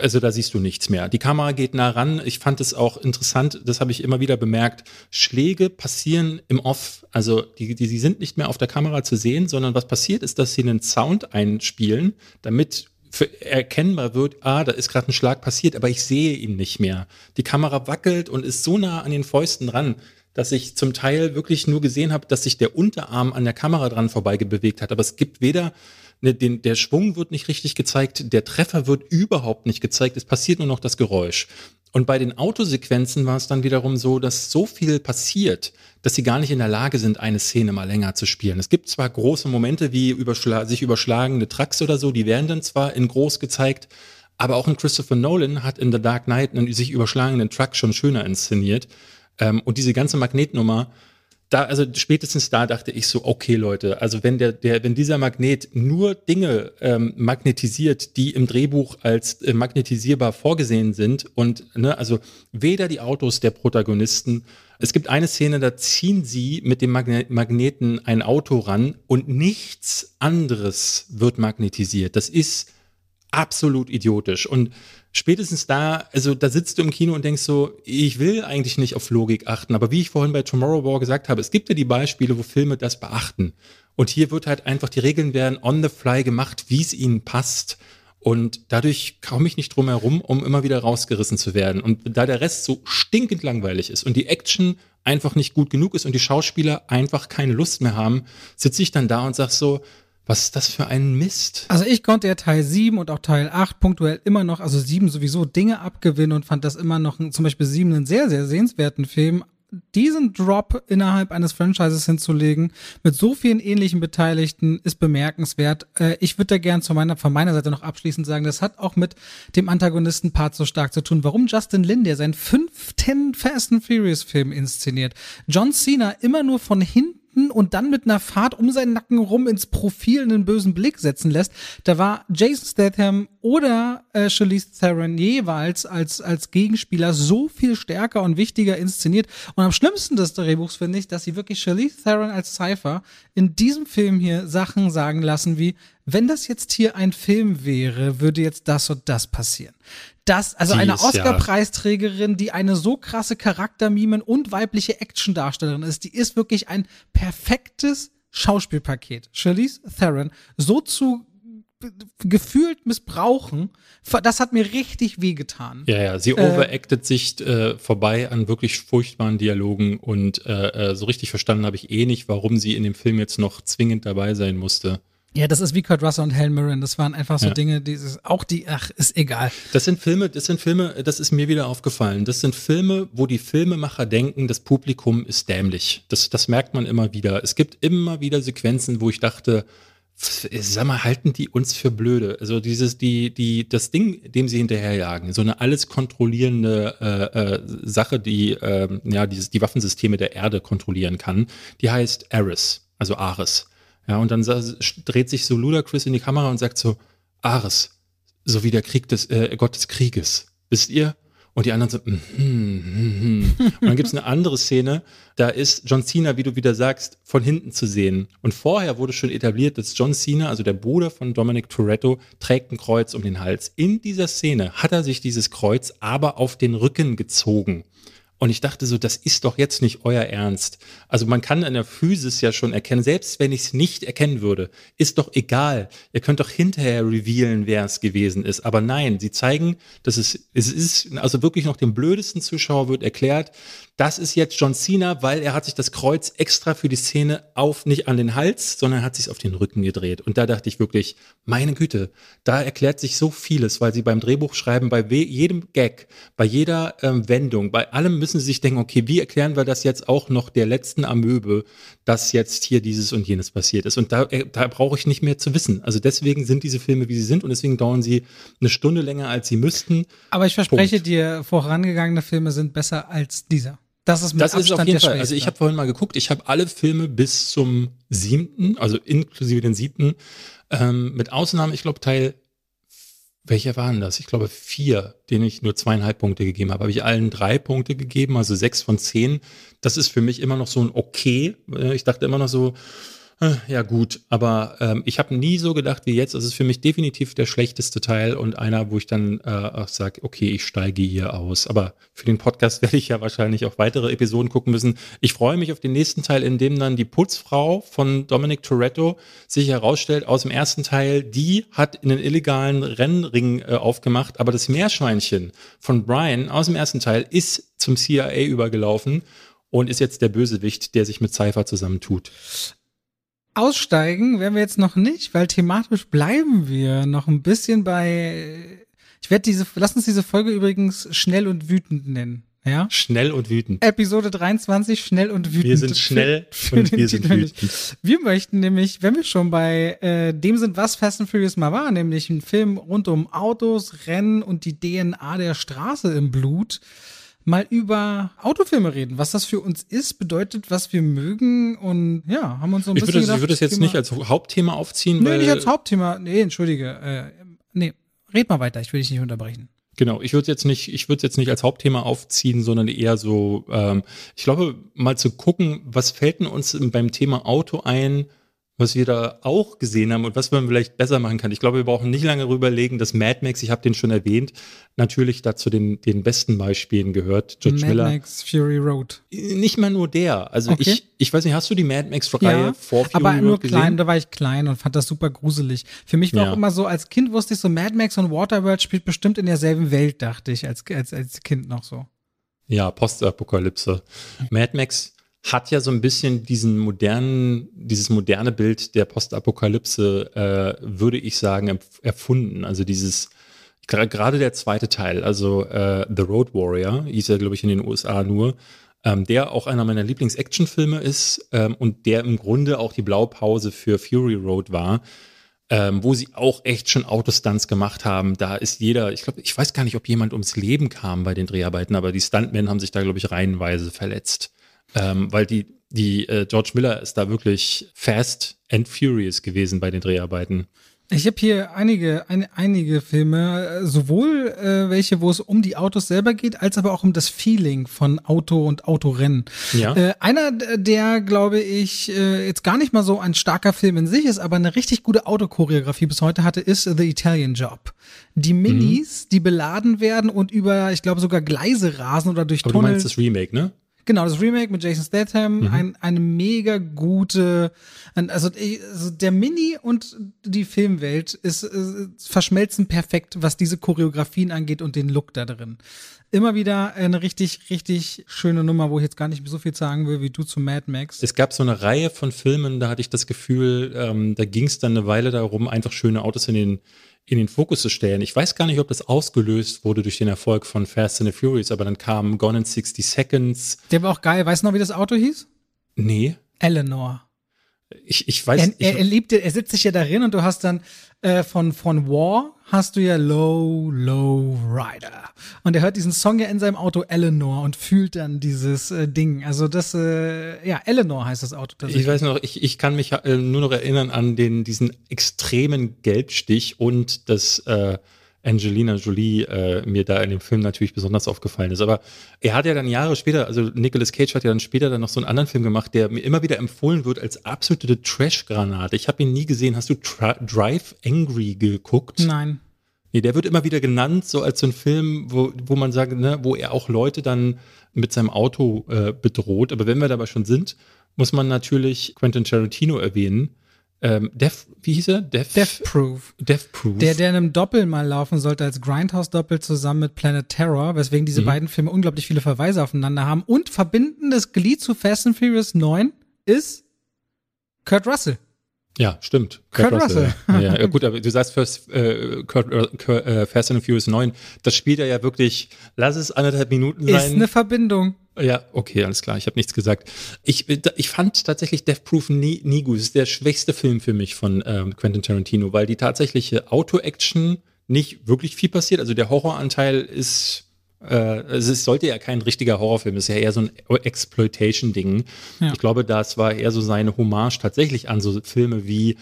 Speaker 1: also da siehst du nichts mehr. Die Kamera geht nah ran. Ich fand es auch interessant, das habe ich immer wieder bemerkt. Schläge passieren im Off. Also die, die, die sind nicht mehr auf der Kamera zu sehen, sondern was passiert ist, dass sie einen Sound einspielen, damit erkennbar wird, ah, da ist gerade ein Schlag passiert, aber ich sehe ihn nicht mehr. Die Kamera wackelt und ist so nah an den Fäusten dran, dass ich zum Teil wirklich nur gesehen habe, dass sich der Unterarm an der Kamera dran vorbeigewegt hat. Aber es gibt weder ne, den, der Schwung wird nicht richtig gezeigt, der Treffer wird überhaupt nicht gezeigt, es passiert nur noch das Geräusch. Und bei den Autosequenzen war es dann wiederum so, dass so viel passiert, dass sie gar nicht in der Lage sind, eine Szene mal länger zu spielen. Es gibt zwar große Momente wie überschla sich überschlagende Trucks oder so, die werden dann zwar in groß gezeigt, aber auch ein Christopher Nolan hat in The Dark Knight einen sich überschlagenden Truck schon schöner inszeniert. Ähm, und diese ganze Magnetnummer, da, also spätestens da dachte ich so, okay, Leute, also wenn der, der, wenn dieser Magnet nur Dinge ähm, magnetisiert, die im Drehbuch als äh, magnetisierbar vorgesehen sind und ne, also weder die Autos der Protagonisten, es gibt eine Szene, da ziehen sie mit dem Magne Magneten ein Auto ran und nichts anderes wird magnetisiert. Das ist absolut idiotisch. Und spätestens da, also da sitzt du im Kino und denkst so, ich will eigentlich nicht auf Logik achten, aber wie ich vorhin bei Tomorrow War gesagt habe, es gibt ja die Beispiele, wo Filme das beachten. Und hier wird halt einfach, die Regeln werden on the fly gemacht, wie es ihnen passt. Und dadurch komme ich nicht drum herum, um immer wieder rausgerissen zu werden. Und da der Rest so stinkend langweilig ist und die Action einfach nicht gut genug ist und die Schauspieler einfach keine Lust mehr haben, sitze ich dann da und sag so, was ist das für ein Mist?
Speaker 2: Also ich konnte ja Teil 7 und auch Teil 8 punktuell immer noch, also 7 sowieso Dinge abgewinnen und fand das immer noch, zum Beispiel 7 einen sehr, sehr sehenswerten Film. Diesen Drop innerhalb eines Franchises hinzulegen, mit so vielen ähnlichen Beteiligten, ist bemerkenswert. Äh, ich würde da gern zu meiner, von meiner Seite noch abschließend sagen, das hat auch mit dem Antagonisten-Part so stark zu tun. Warum Justin Lin, der seinen fünften Fast and Furious Film inszeniert, John Cena immer nur von hinten hinten und dann mit einer Fahrt um seinen Nacken rum ins Profil einen bösen Blick setzen lässt. Da war Jason Statham oder äh, Charlize Theron jeweils als, als Gegenspieler so viel stärker und wichtiger inszeniert. Und am schlimmsten des Drehbuchs finde ich, dass sie wirklich Charlize Theron als Cypher in diesem Film hier Sachen sagen lassen wie, wenn das jetzt hier ein Film wäre, würde jetzt das und das passieren das, also die eine Oscar-Preisträgerin, die eine so krasse Charaktermimen und weibliche Actiondarstellerin ist, die ist wirklich ein perfektes Schauspielpaket. Charlize Theron so zu gefühlt missbrauchen, das hat mir richtig wehgetan.
Speaker 1: Ja, ja, sie äh, overacted sich äh, vorbei an wirklich furchtbaren Dialogen und äh, äh so richtig verstanden habe ich eh nicht, warum sie in dem Film jetzt noch zwingend dabei sein musste.
Speaker 2: Ja, das ist wie Kurt Russell und Helen Mirren. Das waren einfach so ja. Dinge, die auch die, ach, ist egal.
Speaker 1: Das sind Filme, das sind Filme, das ist mir wieder aufgefallen. Das sind Filme, wo die Filmemacher denken, das Publikum ist dämlich. Das, das merkt man immer wieder. Es gibt immer wieder Sequenzen, wo ich dachte, sag mal, halten die uns für blöde? Also dieses, die, die, das Ding, dem sie hinterherjagen, so eine alles kontrollierende äh, äh, Sache, die äh, ja dieses, die Waffensysteme der Erde kontrollieren kann, die heißt Ares, also Ares. Ja, und dann dreht sich so Ludacris in die Kamera und sagt so, Ares, so wie der Krieg des, äh, Gott des Krieges. Wisst ihr? Und die anderen so, mm, mm, mm, und dann gibt's eine andere Szene, da ist John Cena, wie du wieder sagst, von hinten zu sehen. Und vorher wurde schon etabliert, dass John Cena, also der Bruder von Dominic Toretto, trägt ein Kreuz um den Hals. In dieser Szene hat er sich dieses Kreuz aber auf den Rücken gezogen. Und ich dachte so, das ist doch jetzt nicht euer Ernst. Also man kann an der Physis ja schon erkennen, selbst wenn ich es nicht erkennen würde, ist doch egal. Ihr könnt doch hinterher revealen, wer es gewesen ist. Aber nein, sie zeigen, dass es, es ist, also wirklich noch dem blödesten Zuschauer wird erklärt, das ist jetzt John Cena, weil er hat sich das Kreuz extra für die Szene auf, nicht an den Hals, sondern hat sich auf den Rücken gedreht. Und da dachte ich wirklich, meine Güte, da erklärt sich so vieles, weil sie beim Drehbuchschreiben bei jedem Gag, bei jeder ähm, Wendung, bei allem müssen sie sich denken, okay, wie erklären wir das jetzt auch noch der letzten Amöbe, dass jetzt hier dieses und jenes passiert ist. Und da, äh, da brauche ich nicht mehr zu wissen. Also deswegen sind diese Filme, wie sie sind und deswegen dauern sie eine Stunde länger, als sie müssten.
Speaker 2: Aber ich verspreche Punkt. dir, vorangegangene Filme sind besser als dieser.
Speaker 1: Das ist mit das Abstand ist auf jeden Fall. Also ich habe vorhin mal geguckt, ich habe alle Filme bis zum siebten, also inklusive den siebten, ähm, mit Ausnahme, ich glaube Teil, welcher waren das? Ich glaube vier, denen ich nur zweieinhalb Punkte gegeben habe. Habe ich allen drei Punkte gegeben, also sechs von zehn. Das ist für mich immer noch so ein Okay. Äh, ich dachte immer noch so, ja gut, aber ähm, ich habe nie so gedacht wie jetzt. Es ist für mich definitiv der schlechteste Teil und einer, wo ich dann äh, auch sage, okay, ich steige hier aus. Aber für den Podcast werde ich ja wahrscheinlich auch weitere Episoden gucken müssen. Ich freue mich auf den nächsten Teil, in dem dann die Putzfrau von Dominic Toretto sich herausstellt aus dem ersten Teil, die hat einen illegalen Rennring äh, aufgemacht, aber das Meerschweinchen von Brian aus dem ersten Teil ist zum CIA übergelaufen und ist jetzt der Bösewicht, der sich mit Cypher zusammentut.
Speaker 2: Aussteigen werden wir jetzt noch nicht, weil thematisch bleiben wir noch ein bisschen bei. Ich werde diese, lass uns diese Folge übrigens schnell und wütend nennen. Ja?
Speaker 1: Schnell und wütend.
Speaker 2: Episode 23, schnell und wütend.
Speaker 1: Wir sind schnell für, für und wir sind wütend.
Speaker 2: Wir möchten nämlich, wenn wir schon bei äh, dem sind, was Fast and Furious mal war, nämlich ein Film rund um Autos, Rennen und die DNA der Straße im Blut, mal über Autofilme reden, was das für uns ist, bedeutet, was wir mögen und ja, haben uns so ein
Speaker 1: ich
Speaker 2: bisschen
Speaker 1: würde,
Speaker 2: gedacht,
Speaker 1: Ich würde es jetzt nicht als Hauptthema aufziehen.
Speaker 2: Nee, nicht als Hauptthema. Nee, entschuldige. Äh, nee, red mal weiter, ich will dich nicht unterbrechen.
Speaker 1: Genau, ich würde jetzt nicht, ich würde jetzt nicht als Hauptthema aufziehen, sondern eher so, ähm, ich glaube, mal zu gucken, was fällt denn uns beim Thema Auto ein, was wir da auch gesehen haben und was man vielleicht besser machen kann. Ich glaube, wir brauchen nicht lange rüberlegen, dass Mad Max, ich habe den schon erwähnt, natürlich dazu den, den besten Beispielen gehört.
Speaker 2: George Mad Miller. Max Fury Road.
Speaker 1: Nicht mal nur der. Also okay. ich, ich weiß nicht, hast du die Mad Max-Reihe
Speaker 2: ja,
Speaker 1: vor
Speaker 2: Fury aber nur Road gesehen? klein, da war ich klein und fand das super gruselig. Für mich war ja. auch immer so, als Kind wusste ich so, Mad Max und Waterworld spielt bestimmt in derselben Welt, dachte ich, als, als, als Kind noch so.
Speaker 1: Ja, Postapokalypse. Mad Max hat ja so ein bisschen diesen modernen, dieses moderne Bild der Postapokalypse, äh, würde ich sagen, erfunden. Also dieses, gerade der zweite Teil, also äh, The Road Warrior, hieß ja, glaube ich, in den USA nur, ähm, der auch einer meiner Lieblings-Action-Filme ist ähm, und der im Grunde auch die Blaupause für Fury Road war. Ähm, wo sie auch echt schon Autostunts gemacht haben. Da ist jeder, ich glaube, ich weiß gar nicht, ob jemand ums Leben kam bei den Dreharbeiten, aber die Stuntmen haben sich da, glaube ich, reihenweise verletzt ähm, weil die, die äh, George Miller ist da wirklich fast and furious gewesen bei den Dreharbeiten.
Speaker 2: Ich habe hier einige, ein, einige Filme, äh, sowohl äh, welche, wo es um die Autos selber geht, als aber auch um das Feeling von Auto und Autorennen. Ja. Äh, einer, der, glaube ich, äh, jetzt gar nicht mal so ein starker Film in sich ist, aber eine richtig gute Autochoreografie bis heute hatte, ist The Italian Job. Die Minis, mhm. die beladen werden und über, ich glaube, sogar Gleise rasen oder durch
Speaker 1: aber
Speaker 2: Tunnel.
Speaker 1: Du meinst das Remake, ne?
Speaker 2: Genau, das Remake mit Jason Statham, mhm. ein, eine mega gute, also, also, der Mini und die Filmwelt ist, ist, verschmelzen perfekt, was diese Choreografien angeht und den Look da drin. Immer wieder eine richtig, richtig schöne Nummer, wo ich jetzt gar nicht so viel sagen will, wie du zu Mad Max.
Speaker 1: Es gab so eine Reihe von Filmen, da hatte ich das Gefühl, ähm, da ging es dann eine Weile darum, einfach schöne Autos in den in den Fokus zu stellen. Ich weiß gar nicht, ob das ausgelöst wurde durch den Erfolg von Fast and the Furious, aber dann kam Gone in 60 Seconds.
Speaker 2: Der war auch geil. Weißt du noch, wie das Auto hieß?
Speaker 1: Nee.
Speaker 2: Eleanor.
Speaker 1: Ich, ich weiß
Speaker 2: er, er, er, liebt, er sitzt sich ja darin und du hast dann äh, von, von War hast du ja Low, Low Rider. Und er hört diesen Song ja in seinem Auto Eleanor und fühlt dann dieses äh, Ding. Also das, äh, ja, Eleanor heißt das Auto
Speaker 1: tatsächlich. Ich weiß noch, ich, ich kann mich äh, nur noch erinnern an den, diesen extremen Gelbstich und das, äh, Angelina Jolie äh, mir da in dem Film natürlich besonders aufgefallen ist. Aber er hat ja dann Jahre später, also Nicolas Cage hat ja dann später dann noch so einen anderen Film gemacht, der mir immer wieder empfohlen wird als absolute Trash-Granate. Ich habe ihn nie gesehen. Hast du Tra Drive Angry geguckt?
Speaker 2: Nein.
Speaker 1: Nee, der wird immer wieder genannt, so als so ein Film, wo, wo man sagt, ne, wo er auch Leute dann mit seinem Auto äh, bedroht. Aber wenn wir dabei schon sind, muss man natürlich Quentin Tarantino erwähnen, ähm, Death, wie hieß er?
Speaker 2: Death, Death Proof.
Speaker 1: Death Proof.
Speaker 2: Der, der in einem Doppel mal laufen sollte als Grindhouse-Doppel zusammen mit Planet Terror, weswegen diese mhm. beiden Filme unglaublich viele Verweise aufeinander haben. Und verbindendes Glied zu Fast and Furious 9 ist Kurt Russell.
Speaker 1: Ja, stimmt.
Speaker 2: Kurt, Kurt Russell.
Speaker 1: Russell. Ja, ja, gut, aber du sagst First, äh, Kurt, äh, Kurt, äh, Fast and Furious 9, das spielt er ja wirklich, lass es anderthalb Minuten sein.
Speaker 2: Ist eine Verbindung.
Speaker 1: Ja, okay, alles klar, ich habe nichts gesagt. Ich, ich fand tatsächlich Death Proof nie, nie gut. Es ist der schwächste Film für mich von ähm, Quentin Tarantino, weil die tatsächliche Auto-Action nicht wirklich viel passiert. Also der Horroranteil ist äh, es sollte ja kein richtiger Horrorfilm, es ist ja eher so ein Exploitation-Ding. Ja. Ich glaube, das war eher so seine Hommage tatsächlich an so Filme wie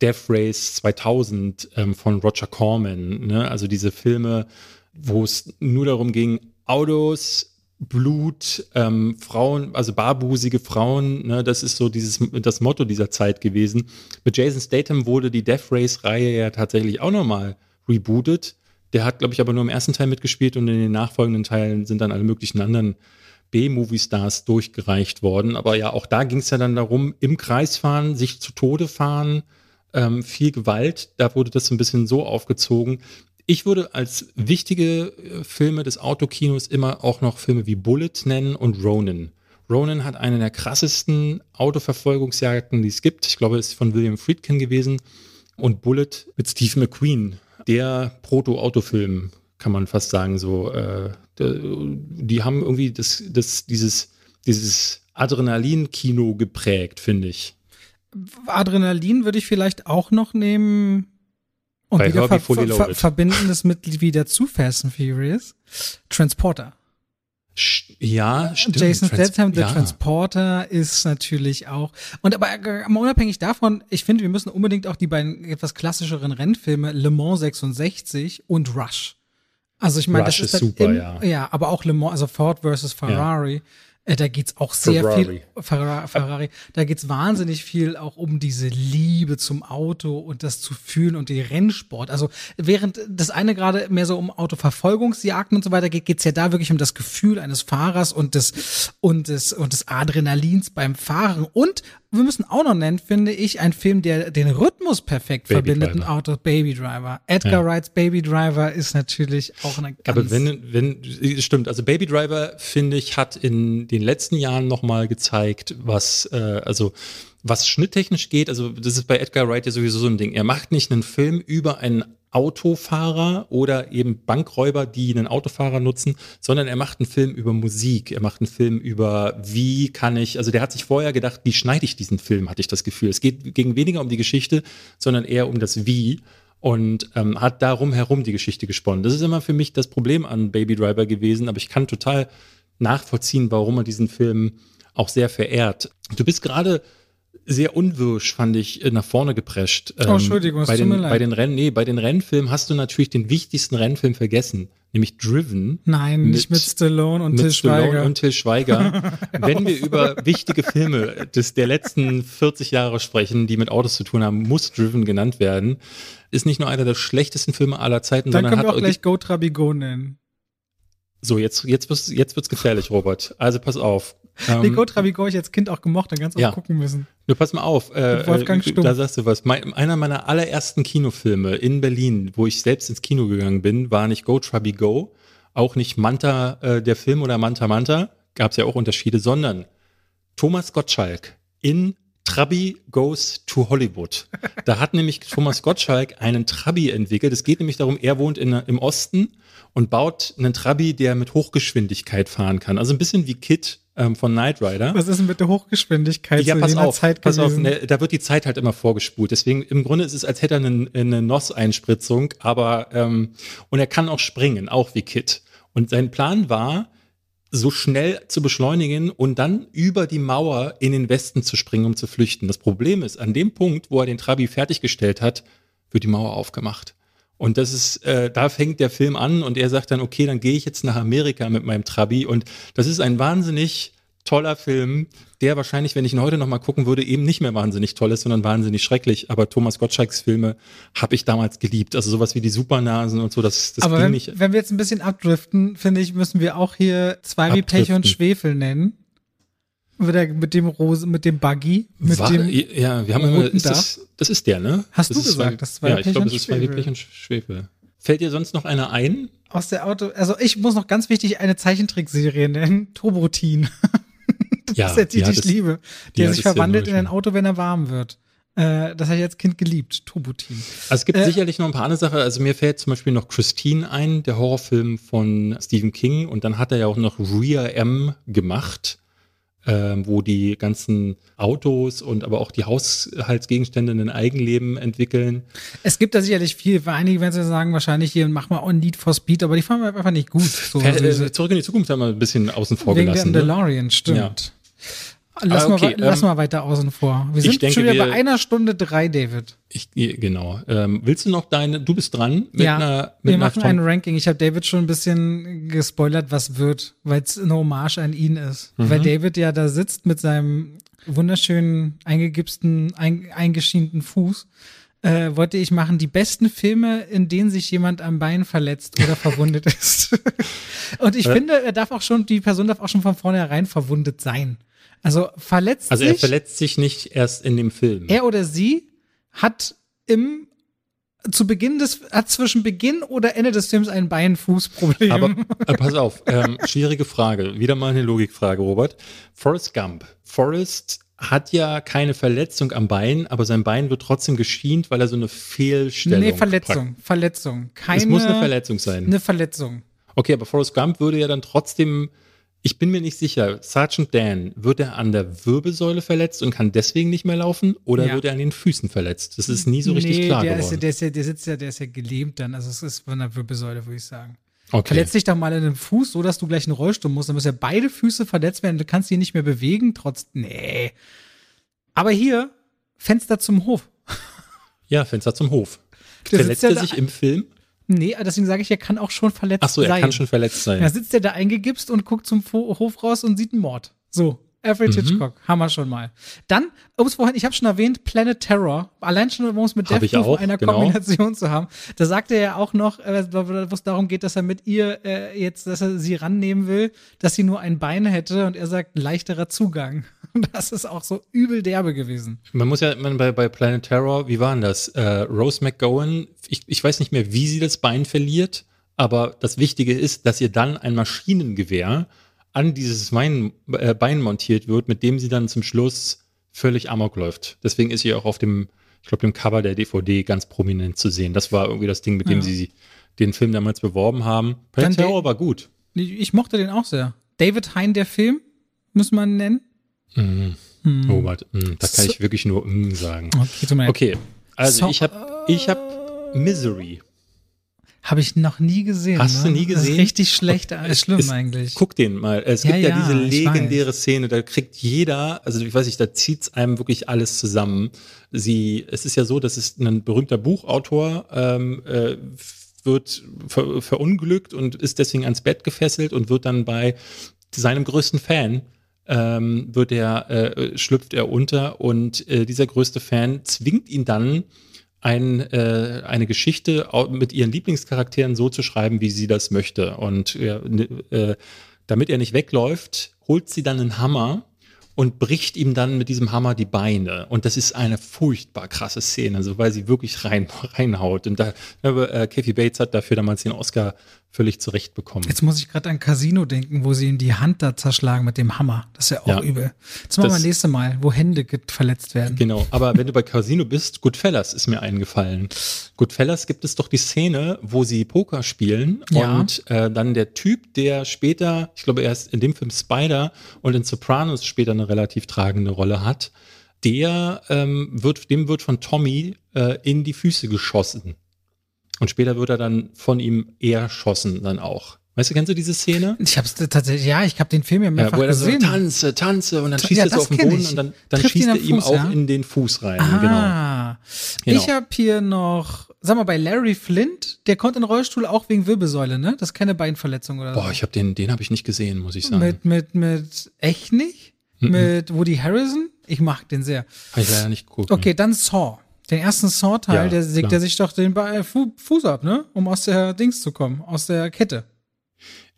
Speaker 1: Death Race 2000 ähm, von Roger Corman. Ne? Also diese Filme, wo es nur darum ging, Autos, Blut, ähm, Frauen, also barbusige Frauen, ne, das ist so dieses das Motto dieser Zeit gewesen. Mit Jason Statham wurde die Death Race Reihe ja tatsächlich auch nochmal rebootet. Der hat, glaube ich, aber nur im ersten Teil mitgespielt und in den nachfolgenden Teilen sind dann alle möglichen anderen B-Movie-Stars durchgereicht worden. Aber ja, auch da ging es ja dann darum, im Kreis fahren, sich zu Tode fahren, ähm, viel Gewalt. Da wurde das so ein bisschen so aufgezogen. Ich würde als wichtige äh, Filme des Autokinos immer auch noch Filme wie Bullet nennen und Ronin. Ronan hat eine der krassesten Autoverfolgungsjagden, die es gibt. Ich glaube, es ist von William Friedkin gewesen. Und Bullet mit Steve McQueen, der Proto-Autofilm, kann man fast sagen. So, äh, die haben irgendwie das, das, dieses, dieses Adrenalin-Kino geprägt, finde ich.
Speaker 2: Adrenalin würde ich vielleicht auch noch nehmen. Und Bei wieder ver ver verbinden das mit wieder zu Fast and Furious. Transporter.
Speaker 1: Ja, stimmt.
Speaker 2: Jason Statham, The ja. Transporter ist natürlich auch. Und aber unabhängig davon, ich finde, wir müssen unbedingt auch die beiden etwas klassischeren Rennfilme Le Mans 66 und Rush. Also ich meine, das ist, ist super, im, ja. Ja, aber auch Le Mans, also Ford versus Ferrari. Ja. Äh, da geht's auch sehr Ferrari. viel Ferrari, Ferrari. Da geht's wahnsinnig viel auch um diese Liebe zum Auto und das zu fühlen und die Rennsport. Also während das eine gerade mehr so um Autoverfolgungsjagden und so weiter geht, geht's ja da wirklich um das Gefühl eines Fahrers und des und des und des Adrenalins beim Fahren und wir müssen auch noch nennen, finde ich, ein Film, der den Rhythmus perfekt Baby verbindet, ein Auto Baby Driver. Edgar ja. Wrights Baby Driver ist natürlich auch eine ganz
Speaker 1: Aber wenn, wenn, stimmt, also Baby Driver, finde ich, hat in den letzten Jahren nochmal gezeigt, was, äh, also, was schnitttechnisch geht, also das ist bei Edgar Wright ja sowieso so ein Ding. Er macht nicht einen Film über einen Autofahrer oder eben Bankräuber, die einen Autofahrer nutzen, sondern er macht einen Film über Musik. Er macht einen Film über, wie kann ich, also der hat sich vorher gedacht, wie schneide ich diesen Film, hatte ich das Gefühl. Es geht gegen weniger um die Geschichte, sondern eher um das Wie und ähm, hat darum herum die Geschichte gesponnen. Das ist immer für mich das Problem an Baby Driver gewesen, aber ich kann total nachvollziehen, warum er diesen Film auch sehr verehrt. Du bist gerade sehr unwirsch, fand ich, äh, nach vorne geprescht.
Speaker 2: oh, ähm, Entschuldigung, es
Speaker 1: bei
Speaker 2: den,
Speaker 1: mir leid. Bei den Rennen, nee, bei den Rennfilmen hast du natürlich den wichtigsten Rennfilm vergessen, nämlich Driven.
Speaker 2: Nein, mit, nicht mit Stallone und mit Till Stallone Schweiger.
Speaker 1: und Till Schweiger. Wenn wir über wichtige Filme des, der letzten 40 Jahre sprechen, die mit Autos zu tun haben, muss Driven genannt werden. Ist nicht nur einer der schlechtesten Filme aller Zeiten,
Speaker 2: Dann
Speaker 1: sondern
Speaker 2: können wir auch gleich Go Trabigo nennen.
Speaker 1: So, jetzt, jetzt, wird's, jetzt wird's gefährlich, Robert. Also pass auf.
Speaker 2: Ähm, Nico Travigo ich als Kind auch gemocht, dann ganz oft
Speaker 1: ja.
Speaker 2: gucken müssen.
Speaker 1: Du pass mal auf.
Speaker 2: Äh, Wolfgang Stumpf.
Speaker 1: Da sagst du was. Mein, einer meiner allerersten Kinofilme in Berlin, wo ich selbst ins Kino gegangen bin, war nicht Go Trabi Go, auch nicht Manta äh, der Film oder Manta Manta, gab es ja auch Unterschiede, sondern Thomas Gottschalk in Trabi Goes to Hollywood. Da hat nämlich Thomas Gottschalk einen Trabi entwickelt. Es geht nämlich darum, er wohnt in, im Osten und baut einen Trabi, der mit Hochgeschwindigkeit fahren kann. Also ein bisschen wie Kit ähm, von Knight Rider.
Speaker 2: Was ist denn mit der Hochgeschwindigkeit
Speaker 1: ja, pass auf, Zeit pass auf, ne, da wird die Zeit halt immer vorgespult. Deswegen im Grunde ist es, als hätte er eine, eine NOS-Einspritzung, aber ähm, und er kann auch springen, auch wie Kit. Und sein Plan war, so schnell zu beschleunigen und dann über die Mauer in den Westen zu springen, um zu flüchten. Das Problem ist, an dem Punkt, wo er den Trabi fertiggestellt hat, wird die Mauer aufgemacht. Und das ist, äh, da fängt der Film an und er sagt dann, okay, dann gehe ich jetzt nach Amerika mit meinem Trabi. Und das ist ein wahnsinnig toller Film, der wahrscheinlich, wenn ich ihn heute nochmal gucken würde, eben nicht mehr wahnsinnig toll ist, sondern wahnsinnig schrecklich. Aber Thomas Gottschalks Filme habe ich damals geliebt. Also sowas wie die Supernasen und so, das, das
Speaker 2: Aber
Speaker 1: ging
Speaker 2: wenn,
Speaker 1: nicht.
Speaker 2: wenn wir jetzt ein bisschen abdriften, finde ich, müssen wir auch hier zwei wie Pech und Schwefel nennen. Mit dem Rose, mit dem Buggy, mit
Speaker 1: War,
Speaker 2: dem
Speaker 1: Ja, wir haben immer, ist das, das ist der, ne?
Speaker 2: Hast
Speaker 1: das
Speaker 2: du gesagt,
Speaker 1: zwei,
Speaker 2: das war
Speaker 1: Ja, ich glaube, das ist zwei wie Pech und Schwefel. Fällt dir sonst noch einer ein?
Speaker 2: Aus der Auto, also ich muss noch ganz wichtig eine Zeichentrickserie nennen, Turbo Teen. das ja, ist der, die, die ich liebe. Der sich verwandelt in ein Auto, wenn er warm wird. Äh, das habe ich als Kind geliebt, Turbo-Teen.
Speaker 1: Also es gibt äh, sicherlich noch ein paar andere Sachen. Also mir fällt zum Beispiel noch Christine ein, der Horrorfilm von Stephen King. Und dann hat er ja auch noch Rear M gemacht ähm, wo die ganzen Autos und aber auch die Haushaltsgegenstände ein Eigenleben entwickeln.
Speaker 2: Es gibt da sicherlich viel, weil einige werden sagen, wahrscheinlich hier mach mal On Need for Speed, aber die fahren einfach nicht gut.
Speaker 1: So, äh, zurück in die Zukunft haben wir ein bisschen außen vor
Speaker 2: wegen
Speaker 1: gelassen.
Speaker 2: Der DeLorean, ne? stimmt. Ja. Lass, ah, okay, mal, lass ähm, mal weiter außen vor. Wir sind denke, schon wieder wir, bei einer Stunde drei, David.
Speaker 1: Ich, genau. Ähm, willst du noch deine, du bist dran
Speaker 2: mit ja, einer mit Wir einer machen ein Ranking. Ich habe David schon ein bisschen gespoilert, was wird, weil es eine Hommage an ihn ist. Mhm. Weil David ja da sitzt mit seinem wunderschönen, eingegipsten, ein, eingeschienten Fuß. Äh, wollte ich machen, die besten Filme, in denen sich jemand am Bein verletzt oder verwundet ist. Und ich ja. finde, er darf auch schon, die Person darf auch schon von vornherein verwundet sein. Also verletzt
Speaker 1: also sich. Also er verletzt sich nicht erst in dem Film.
Speaker 2: Er oder sie hat im zu Beginn des, hat zwischen Beginn oder Ende des Films ein Bein-Fuß-Problem.
Speaker 1: Aber äh, pass auf, ähm, schwierige Frage. Wieder mal eine Logikfrage, Robert. Forrest Gump. Forrest hat ja keine Verletzung am Bein, aber sein Bein wird trotzdem geschient, weil er so eine Fehlstellung
Speaker 2: Nee, Verletzung, Verletzung. Keine,
Speaker 1: es muss eine Verletzung sein.
Speaker 2: Eine Verletzung.
Speaker 1: Okay, aber Forrest Gump würde ja dann trotzdem ich bin mir nicht sicher, Sergeant Dan, wird er an der Wirbelsäule verletzt und kann deswegen nicht mehr laufen oder ja. wird er an den Füßen verletzt? Das ist nie so richtig nee, klar
Speaker 2: der
Speaker 1: geworden.
Speaker 2: Ist, der, ist ja, der sitzt ja, der ist ja gelähmt dann, also es ist von der Wirbelsäule, würde ich sagen. Okay. Verletz dich doch mal in den Fuß, so dass du gleich einen Rollstuhl musst, dann müssen ja beide Füße verletzt werden, du kannst die nicht mehr bewegen, trotz, nee. Aber hier, Fenster zum Hof.
Speaker 1: Ja, Fenster zum Hof. Verletzt er sich im Film?
Speaker 2: Nee, deswegen sage ich, er kann auch schon verletzt sein.
Speaker 1: Ach so, er
Speaker 2: sein.
Speaker 1: kann schon verletzt sein.
Speaker 2: Da sitzt er da eingegipst und guckt zum Hof raus und sieht einen Mord. So, Alfred mhm. Hitchcock, haben wir schon mal. Dann, um es vorhin, ich habe schon erwähnt, Planet Terror. Allein schon, um es mit Death Proof einer genau. Kombination zu haben. Da sagt er ja auch noch, äh, wo es darum geht, dass er mit ihr äh, jetzt, dass er sie rannehmen will, dass sie nur ein Bein hätte und er sagt, leichterer Zugang. Das ist auch so übel derbe gewesen.
Speaker 1: Man muss ja, man bei, bei Planet Terror, wie war denn das? Äh, Rose McGowan, ich, ich weiß nicht mehr, wie sie das Bein verliert, aber das Wichtige ist, dass ihr dann ein Maschinengewehr an dieses Bein, äh, Bein montiert wird, mit dem sie dann zum Schluss völlig amok läuft. Deswegen ist sie auch auf dem, ich glaube, dem Cover der DVD ganz prominent zu sehen. Das war irgendwie das Ding, mit dem ja. sie den Film damals beworben haben. Planet Terror war gut.
Speaker 2: Ich mochte den auch sehr. David Hein, der Film, muss man nennen.
Speaker 1: Mhm. Hm. Robert, mh, da kann ich wirklich nur mm sagen. Okay, okay also so, ich habe ich hab Misery
Speaker 2: habe ich noch nie gesehen.
Speaker 1: Hast ne? du nie gesehen?
Speaker 2: Richtig schlecht, ist schlimm
Speaker 1: es,
Speaker 2: eigentlich.
Speaker 1: Guck den mal. Es gibt ja, ja diese legendäre Szene, da kriegt jeder, also ich weiß nicht, da zieht's einem wirklich alles zusammen. Sie, es ist ja so, dass es ein berühmter Buchautor ähm, äh, wird ver, verunglückt und ist deswegen ans Bett gefesselt und wird dann bei seinem größten Fan ähm, wird er, äh, schlüpft er unter und äh, dieser größte Fan zwingt ihn dann ein, äh, eine Geschichte mit ihren Lieblingscharakteren so zu schreiben, wie sie das möchte. Und äh, damit er nicht wegläuft, holt sie dann einen Hammer und bricht ihm dann mit diesem Hammer die Beine. Und das ist eine furchtbar krasse Szene, so weil sie wirklich rein, reinhaut. Und da, äh, Kathy Bates hat dafür damals den Oscar völlig zurecht bekommen.
Speaker 2: Jetzt muss ich gerade an Casino denken, wo sie ihm die Hand da zerschlagen mit dem Hammer. Das ist ja auch ja. übel. Jetzt machen wir das nächste Mal, wo Hände verletzt werden.
Speaker 1: Genau, aber wenn du bei Casino bist, Goodfellas ist mir eingefallen. Goodfellas gibt es doch die Szene, wo sie Poker spielen ja. und äh, dann der Typ, der später, ich glaube, er ist in dem Film Spider und in Sopranos später eine relativ tragende Rolle hat, der ähm, wird, dem wird von Tommy äh, in die Füße geschossen. Und später wird er dann von ihm erschossen dann auch. Weißt du, kennst du diese Szene?
Speaker 2: Ich hab's tatsächlich, ja, ich habe den Film ja mehrfach ja, wo er gesehen.
Speaker 1: So, tanze, tanze und dann schießt ja, er so auf den Boden ich. und dann, dann schießt er ihm auch ja? in den Fuß rein.
Speaker 2: Ah, genau. Ich habe hier noch, sag mal, bei Larry Flint, der kommt in den Rollstuhl auch wegen Wirbelsäule, ne? Das ist keine Beinverletzung oder
Speaker 1: Boah, ich habe den, den habe ich nicht gesehen, muss ich sagen.
Speaker 2: Mit, mit, mit, echt nicht? Mhm. Mit Woody Harrison? Ich mag den sehr.
Speaker 1: Habe ich leider nicht geguckt.
Speaker 2: Okay, dann Saw. Den ersten Saw-Teil, ja, der sägt er sich doch den Fu Fuß ab, ne? Um aus der Dings zu kommen, aus der Kette.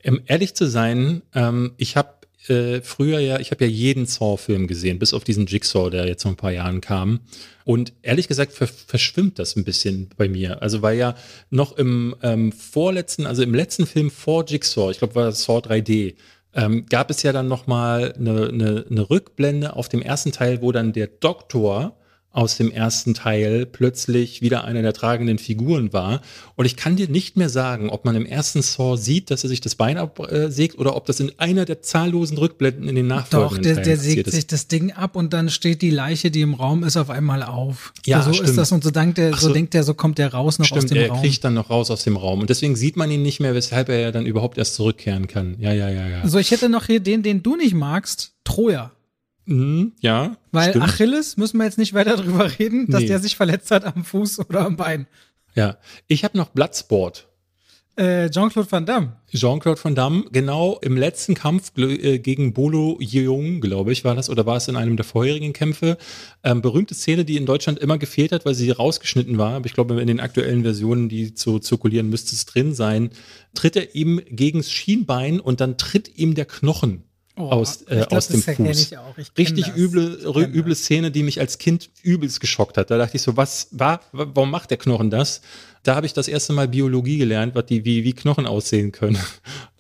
Speaker 1: Um ehrlich zu sein, ähm, ich habe äh, früher ja, ich habe ja jeden Saw-Film gesehen, bis auf diesen Jigsaw, der jetzt vor ein paar Jahren kam. Und ehrlich gesagt ver verschwimmt das ein bisschen bei mir. Also weil ja noch im ähm, vorletzten, also im letzten Film vor Jigsaw, ich glaube war das Saw 3D, ähm, gab es ja dann noch mal eine, eine, eine Rückblende auf dem ersten Teil, wo dann der Doktor aus dem ersten Teil plötzlich wieder eine der tragenden Figuren war. Und ich kann dir nicht mehr sagen, ob man im ersten Saw sieht, dass er sich das Bein absägt oder ob das in einer der zahllosen Rückblenden in den nachfolgenden
Speaker 2: Doch, der, der sägt sich das Ding ab und dann steht die Leiche, die im Raum ist, auf einmal auf.
Speaker 1: Ja,
Speaker 2: so
Speaker 1: stimmt.
Speaker 2: ist das und so denkt er, so, so, denkt er, so kommt er raus noch
Speaker 1: stimmt,
Speaker 2: aus dem
Speaker 1: er
Speaker 2: Raum.
Speaker 1: Er kriegt dann noch raus aus dem Raum und deswegen sieht man ihn nicht mehr, weshalb er ja dann überhaupt erst zurückkehren kann. Ja, ja, ja, ja.
Speaker 2: So, ich hätte noch hier den, den du nicht magst, Troja.
Speaker 1: Mhm, ja.
Speaker 2: Weil stimmt. Achilles müssen wir jetzt nicht weiter drüber reden, dass nee. der sich verletzt hat am Fuß oder am Bein.
Speaker 1: Ja. Ich habe noch Bloodsport.
Speaker 2: Äh, Jean-Claude Van Damme.
Speaker 1: Jean-Claude Van Damme, genau im letzten Kampf äh, gegen Bolo Yeung, glaube ich, war das, oder war es in einem der vorherigen Kämpfe. Ähm, berühmte Szene, die in Deutschland immer gefehlt hat, weil sie rausgeschnitten war. Aber ich glaube, in den aktuellen Versionen, die zu zirkulieren, müsste es drin sein. Tritt er ihm gegens Schienbein und dann tritt ihm der Knochen oh, aus, äh, glaub, aus dem Fuß. Richtig das. üble, üble Szene, die mich als Kind übelst geschockt hat. Da dachte ich so, was war, warum macht der Knochen das? Da habe ich das erste Mal Biologie gelernt, was die, wie, wie Knochen aussehen können.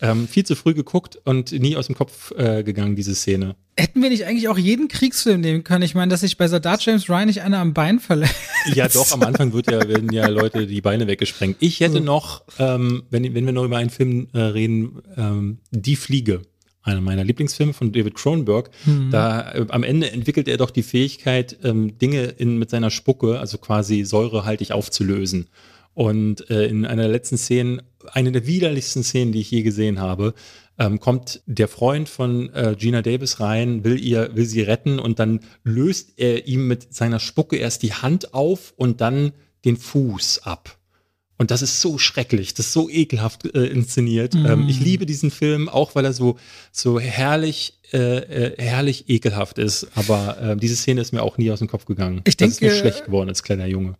Speaker 1: Ähm, viel zu früh geguckt und nie aus dem Kopf äh, gegangen, diese Szene.
Speaker 2: Hätten wir nicht eigentlich auch jeden Kriegsfilm nehmen können? Ich meine, dass sich bei Soldat James Ryan nicht einer am Bein verletzt.
Speaker 1: Ja, doch, am Anfang wird ja, werden ja Leute die Beine weggesprengt. Ich hätte noch, ähm, wenn, wenn wir noch über einen Film äh, reden, ähm, Die Fliege einer meiner Lieblingsfilme von David Cronenberg. Mhm. Da äh, am Ende entwickelt er doch die Fähigkeit, ähm, Dinge in, mit seiner Spucke, also quasi säurehaltig aufzulösen. Und äh, in einer der letzten Szenen, eine der widerlichsten Szenen, die ich je gesehen habe, ähm, kommt der Freund von äh, Gina Davis rein, will ihr, will sie retten und dann löst er ihm mit seiner Spucke erst die Hand auf und dann den Fuß ab. Und das ist so schrecklich, das ist so ekelhaft äh, inszeniert. Mm. Ähm, ich liebe diesen Film, auch weil er so, so herrlich, äh, äh, herrlich ekelhaft ist. Aber äh, diese Szene ist mir auch nie aus dem Kopf gegangen.
Speaker 2: Ich
Speaker 1: das
Speaker 2: denke,
Speaker 1: ist mir schlecht geworden als kleiner Junge.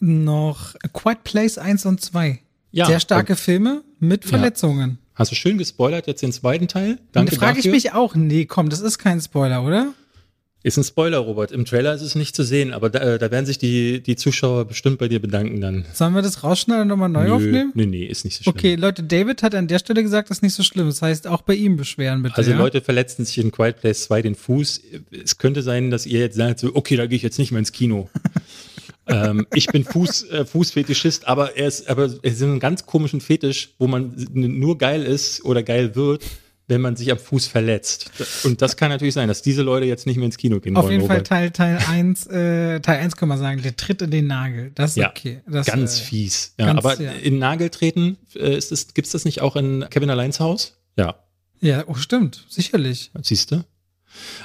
Speaker 2: Noch A Quiet Place 1 und 2. Ja, Sehr starke Filme mit Verletzungen. Ja.
Speaker 1: Hast du schön gespoilert jetzt den zweiten Teil?
Speaker 2: Danke. Da frage ich mich auch, nee, komm, das ist kein Spoiler, oder?
Speaker 1: Ist ein Spoiler, Robert. Im Trailer ist es nicht zu sehen, aber da, da werden sich die, die Zuschauer bestimmt bei dir bedanken dann.
Speaker 2: Sollen wir das rausschneiden und nochmal neu Nö, aufnehmen?
Speaker 1: Nee, nee, ist nicht so schlimm.
Speaker 2: Okay, Leute, David hat an der Stelle gesagt, das ist nicht so schlimm. Das heißt, auch bei ihm beschweren bitte.
Speaker 1: Also
Speaker 2: ja?
Speaker 1: Leute verletzen sich in Quiet Place 2 den Fuß. Es könnte sein, dass ihr jetzt sagt, so, okay, da gehe ich jetzt nicht mehr ins Kino. ähm, ich bin Fuß, äh, Fußfetischist, aber er ist, aber er ist ein ganz komischen Fetisch, wo man nur geil ist oder geil wird wenn man sich am Fuß verletzt. Und das kann natürlich sein, dass diese Leute jetzt nicht mehr ins Kino gehen
Speaker 2: Auf wollen. Auf jeden Fall Teil, Teil 1, äh, Teil 1 kann man sagen, der tritt in den Nagel. Das ist ja, okay. Das,
Speaker 1: ganz äh, fies. Ja, ganz, aber ja. in Nagel treten, äh, das, gibt's das nicht auch in Kevin Alleins Haus? Ja.
Speaker 2: Ja, oh, stimmt, sicherlich.
Speaker 1: Siehst du?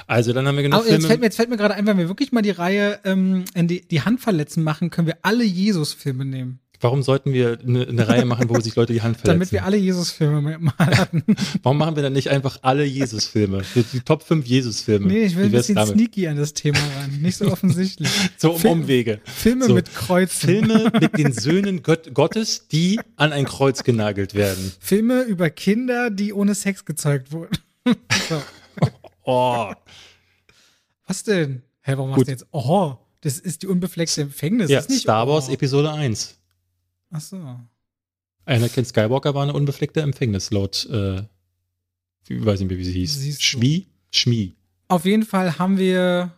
Speaker 1: Also dann haben wir genau.
Speaker 2: Jetzt fällt mir, jetzt fällt mir gerade ein, wenn wir wirklich mal die Reihe ähm, die, die Handverletzen machen, können wir alle Jesus-Filme nehmen.
Speaker 1: Warum sollten wir eine, eine Reihe machen, wo sich Leute die Hand verletzen?
Speaker 2: Damit wir alle Jesus-Filme mal hatten.
Speaker 1: Warum machen wir dann nicht einfach alle Jesus-Filme? Die Top 5 Jesus-Filme.
Speaker 2: Nee, ich will ein bisschen damit? sneaky an das Thema ran. Nicht so offensichtlich.
Speaker 1: so um Film, Umwege.
Speaker 2: Filme so, mit Kreuzen.
Speaker 1: Filme mit den Söhnen Gott, Gottes, die an ein Kreuz genagelt werden.
Speaker 2: Filme über Kinder, die ohne Sex gezeugt wurden.
Speaker 1: so. Oh.
Speaker 2: Was denn? Hä, warum Gut. machst du jetzt? Oh, das ist die unbefleckte Empfängnis.
Speaker 1: Ja,
Speaker 2: das ist nicht,
Speaker 1: Star Wars oh. Episode 1.
Speaker 2: Ach so.
Speaker 1: Anakin Skywalker war eine unbefleckte Empfängnis, laut, äh, ich weiß nicht mehr, wie sie hieß. Schmi? Schmi.
Speaker 2: Auf jeden Fall haben wir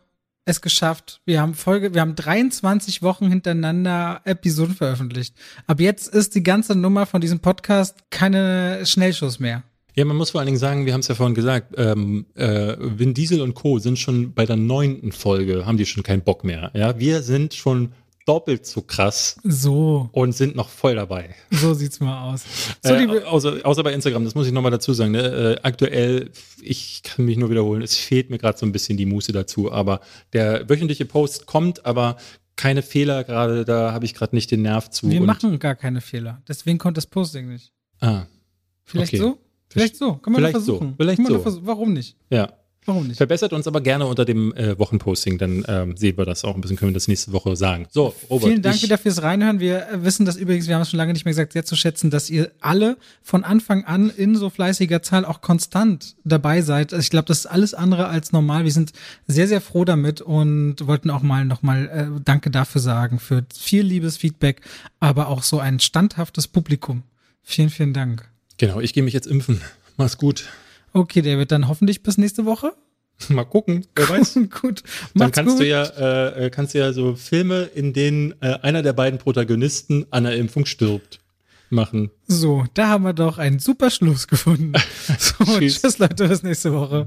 Speaker 2: es geschafft. Wir haben Folge, wir haben 23 Wochen hintereinander Episoden veröffentlicht. Ab jetzt ist die ganze Nummer von diesem Podcast keine Schnellschuss mehr.
Speaker 1: Ja, man muss vor allen Dingen sagen, wir haben es ja vorhin gesagt, ähm, äh, Vin Diesel und Co. sind schon bei der neunten Folge, haben die schon keinen Bock mehr. Ja, wir sind schon doppelt so krass.
Speaker 2: So.
Speaker 1: Und sind noch voll dabei.
Speaker 2: So sieht's mal aus.
Speaker 1: So, äh, außer, außer bei Instagram, das muss ich nochmal dazu sagen. Ne? Äh, aktuell, ich kann mich nur wiederholen, es fehlt mir gerade so ein bisschen die Muße dazu. Aber der wöchentliche Post kommt, aber keine Fehler gerade, da habe ich gerade nicht den Nerv zu.
Speaker 2: Wir machen gar keine Fehler. Deswegen kommt das Posting nicht.
Speaker 1: Ah.
Speaker 2: Vielleicht okay. so? Vielleicht so. Kann man
Speaker 1: Vielleicht
Speaker 2: versuchen.
Speaker 1: So. Vielleicht so.
Speaker 2: Warum nicht?
Speaker 1: Ja.
Speaker 2: Warum nicht?
Speaker 1: Verbessert uns aber gerne unter dem äh, Wochenposting, dann ähm, sehen wir das auch ein bisschen, können wir das nächste Woche sagen. So,
Speaker 2: Robert. Vielen Dank wieder fürs Reinhören. Wir äh, wissen das übrigens, wir haben es schon lange nicht mehr gesagt, sehr zu schätzen, dass ihr alle von Anfang an in so fleißiger Zahl auch konstant dabei seid. Also ich glaube, das ist alles andere als normal. Wir sind sehr, sehr froh damit und wollten auch mal nochmal äh, Danke dafür sagen, für viel liebes Feedback, aber auch so ein standhaftes Publikum. Vielen, vielen Dank.
Speaker 1: Genau, ich gehe mich jetzt impfen. Mach's gut.
Speaker 2: Okay, David, dann hoffentlich bis nächste Woche.
Speaker 1: Mal gucken, wer weiß.
Speaker 2: gut.
Speaker 1: Dann kannst gut. du ja, äh, äh, kannst du ja so Filme, in denen äh, einer der beiden Protagonisten an der Impfung stirbt, machen.
Speaker 2: So, da haben wir doch einen super Schluss gefunden. So, tschüss. tschüss Leute, bis nächste Woche.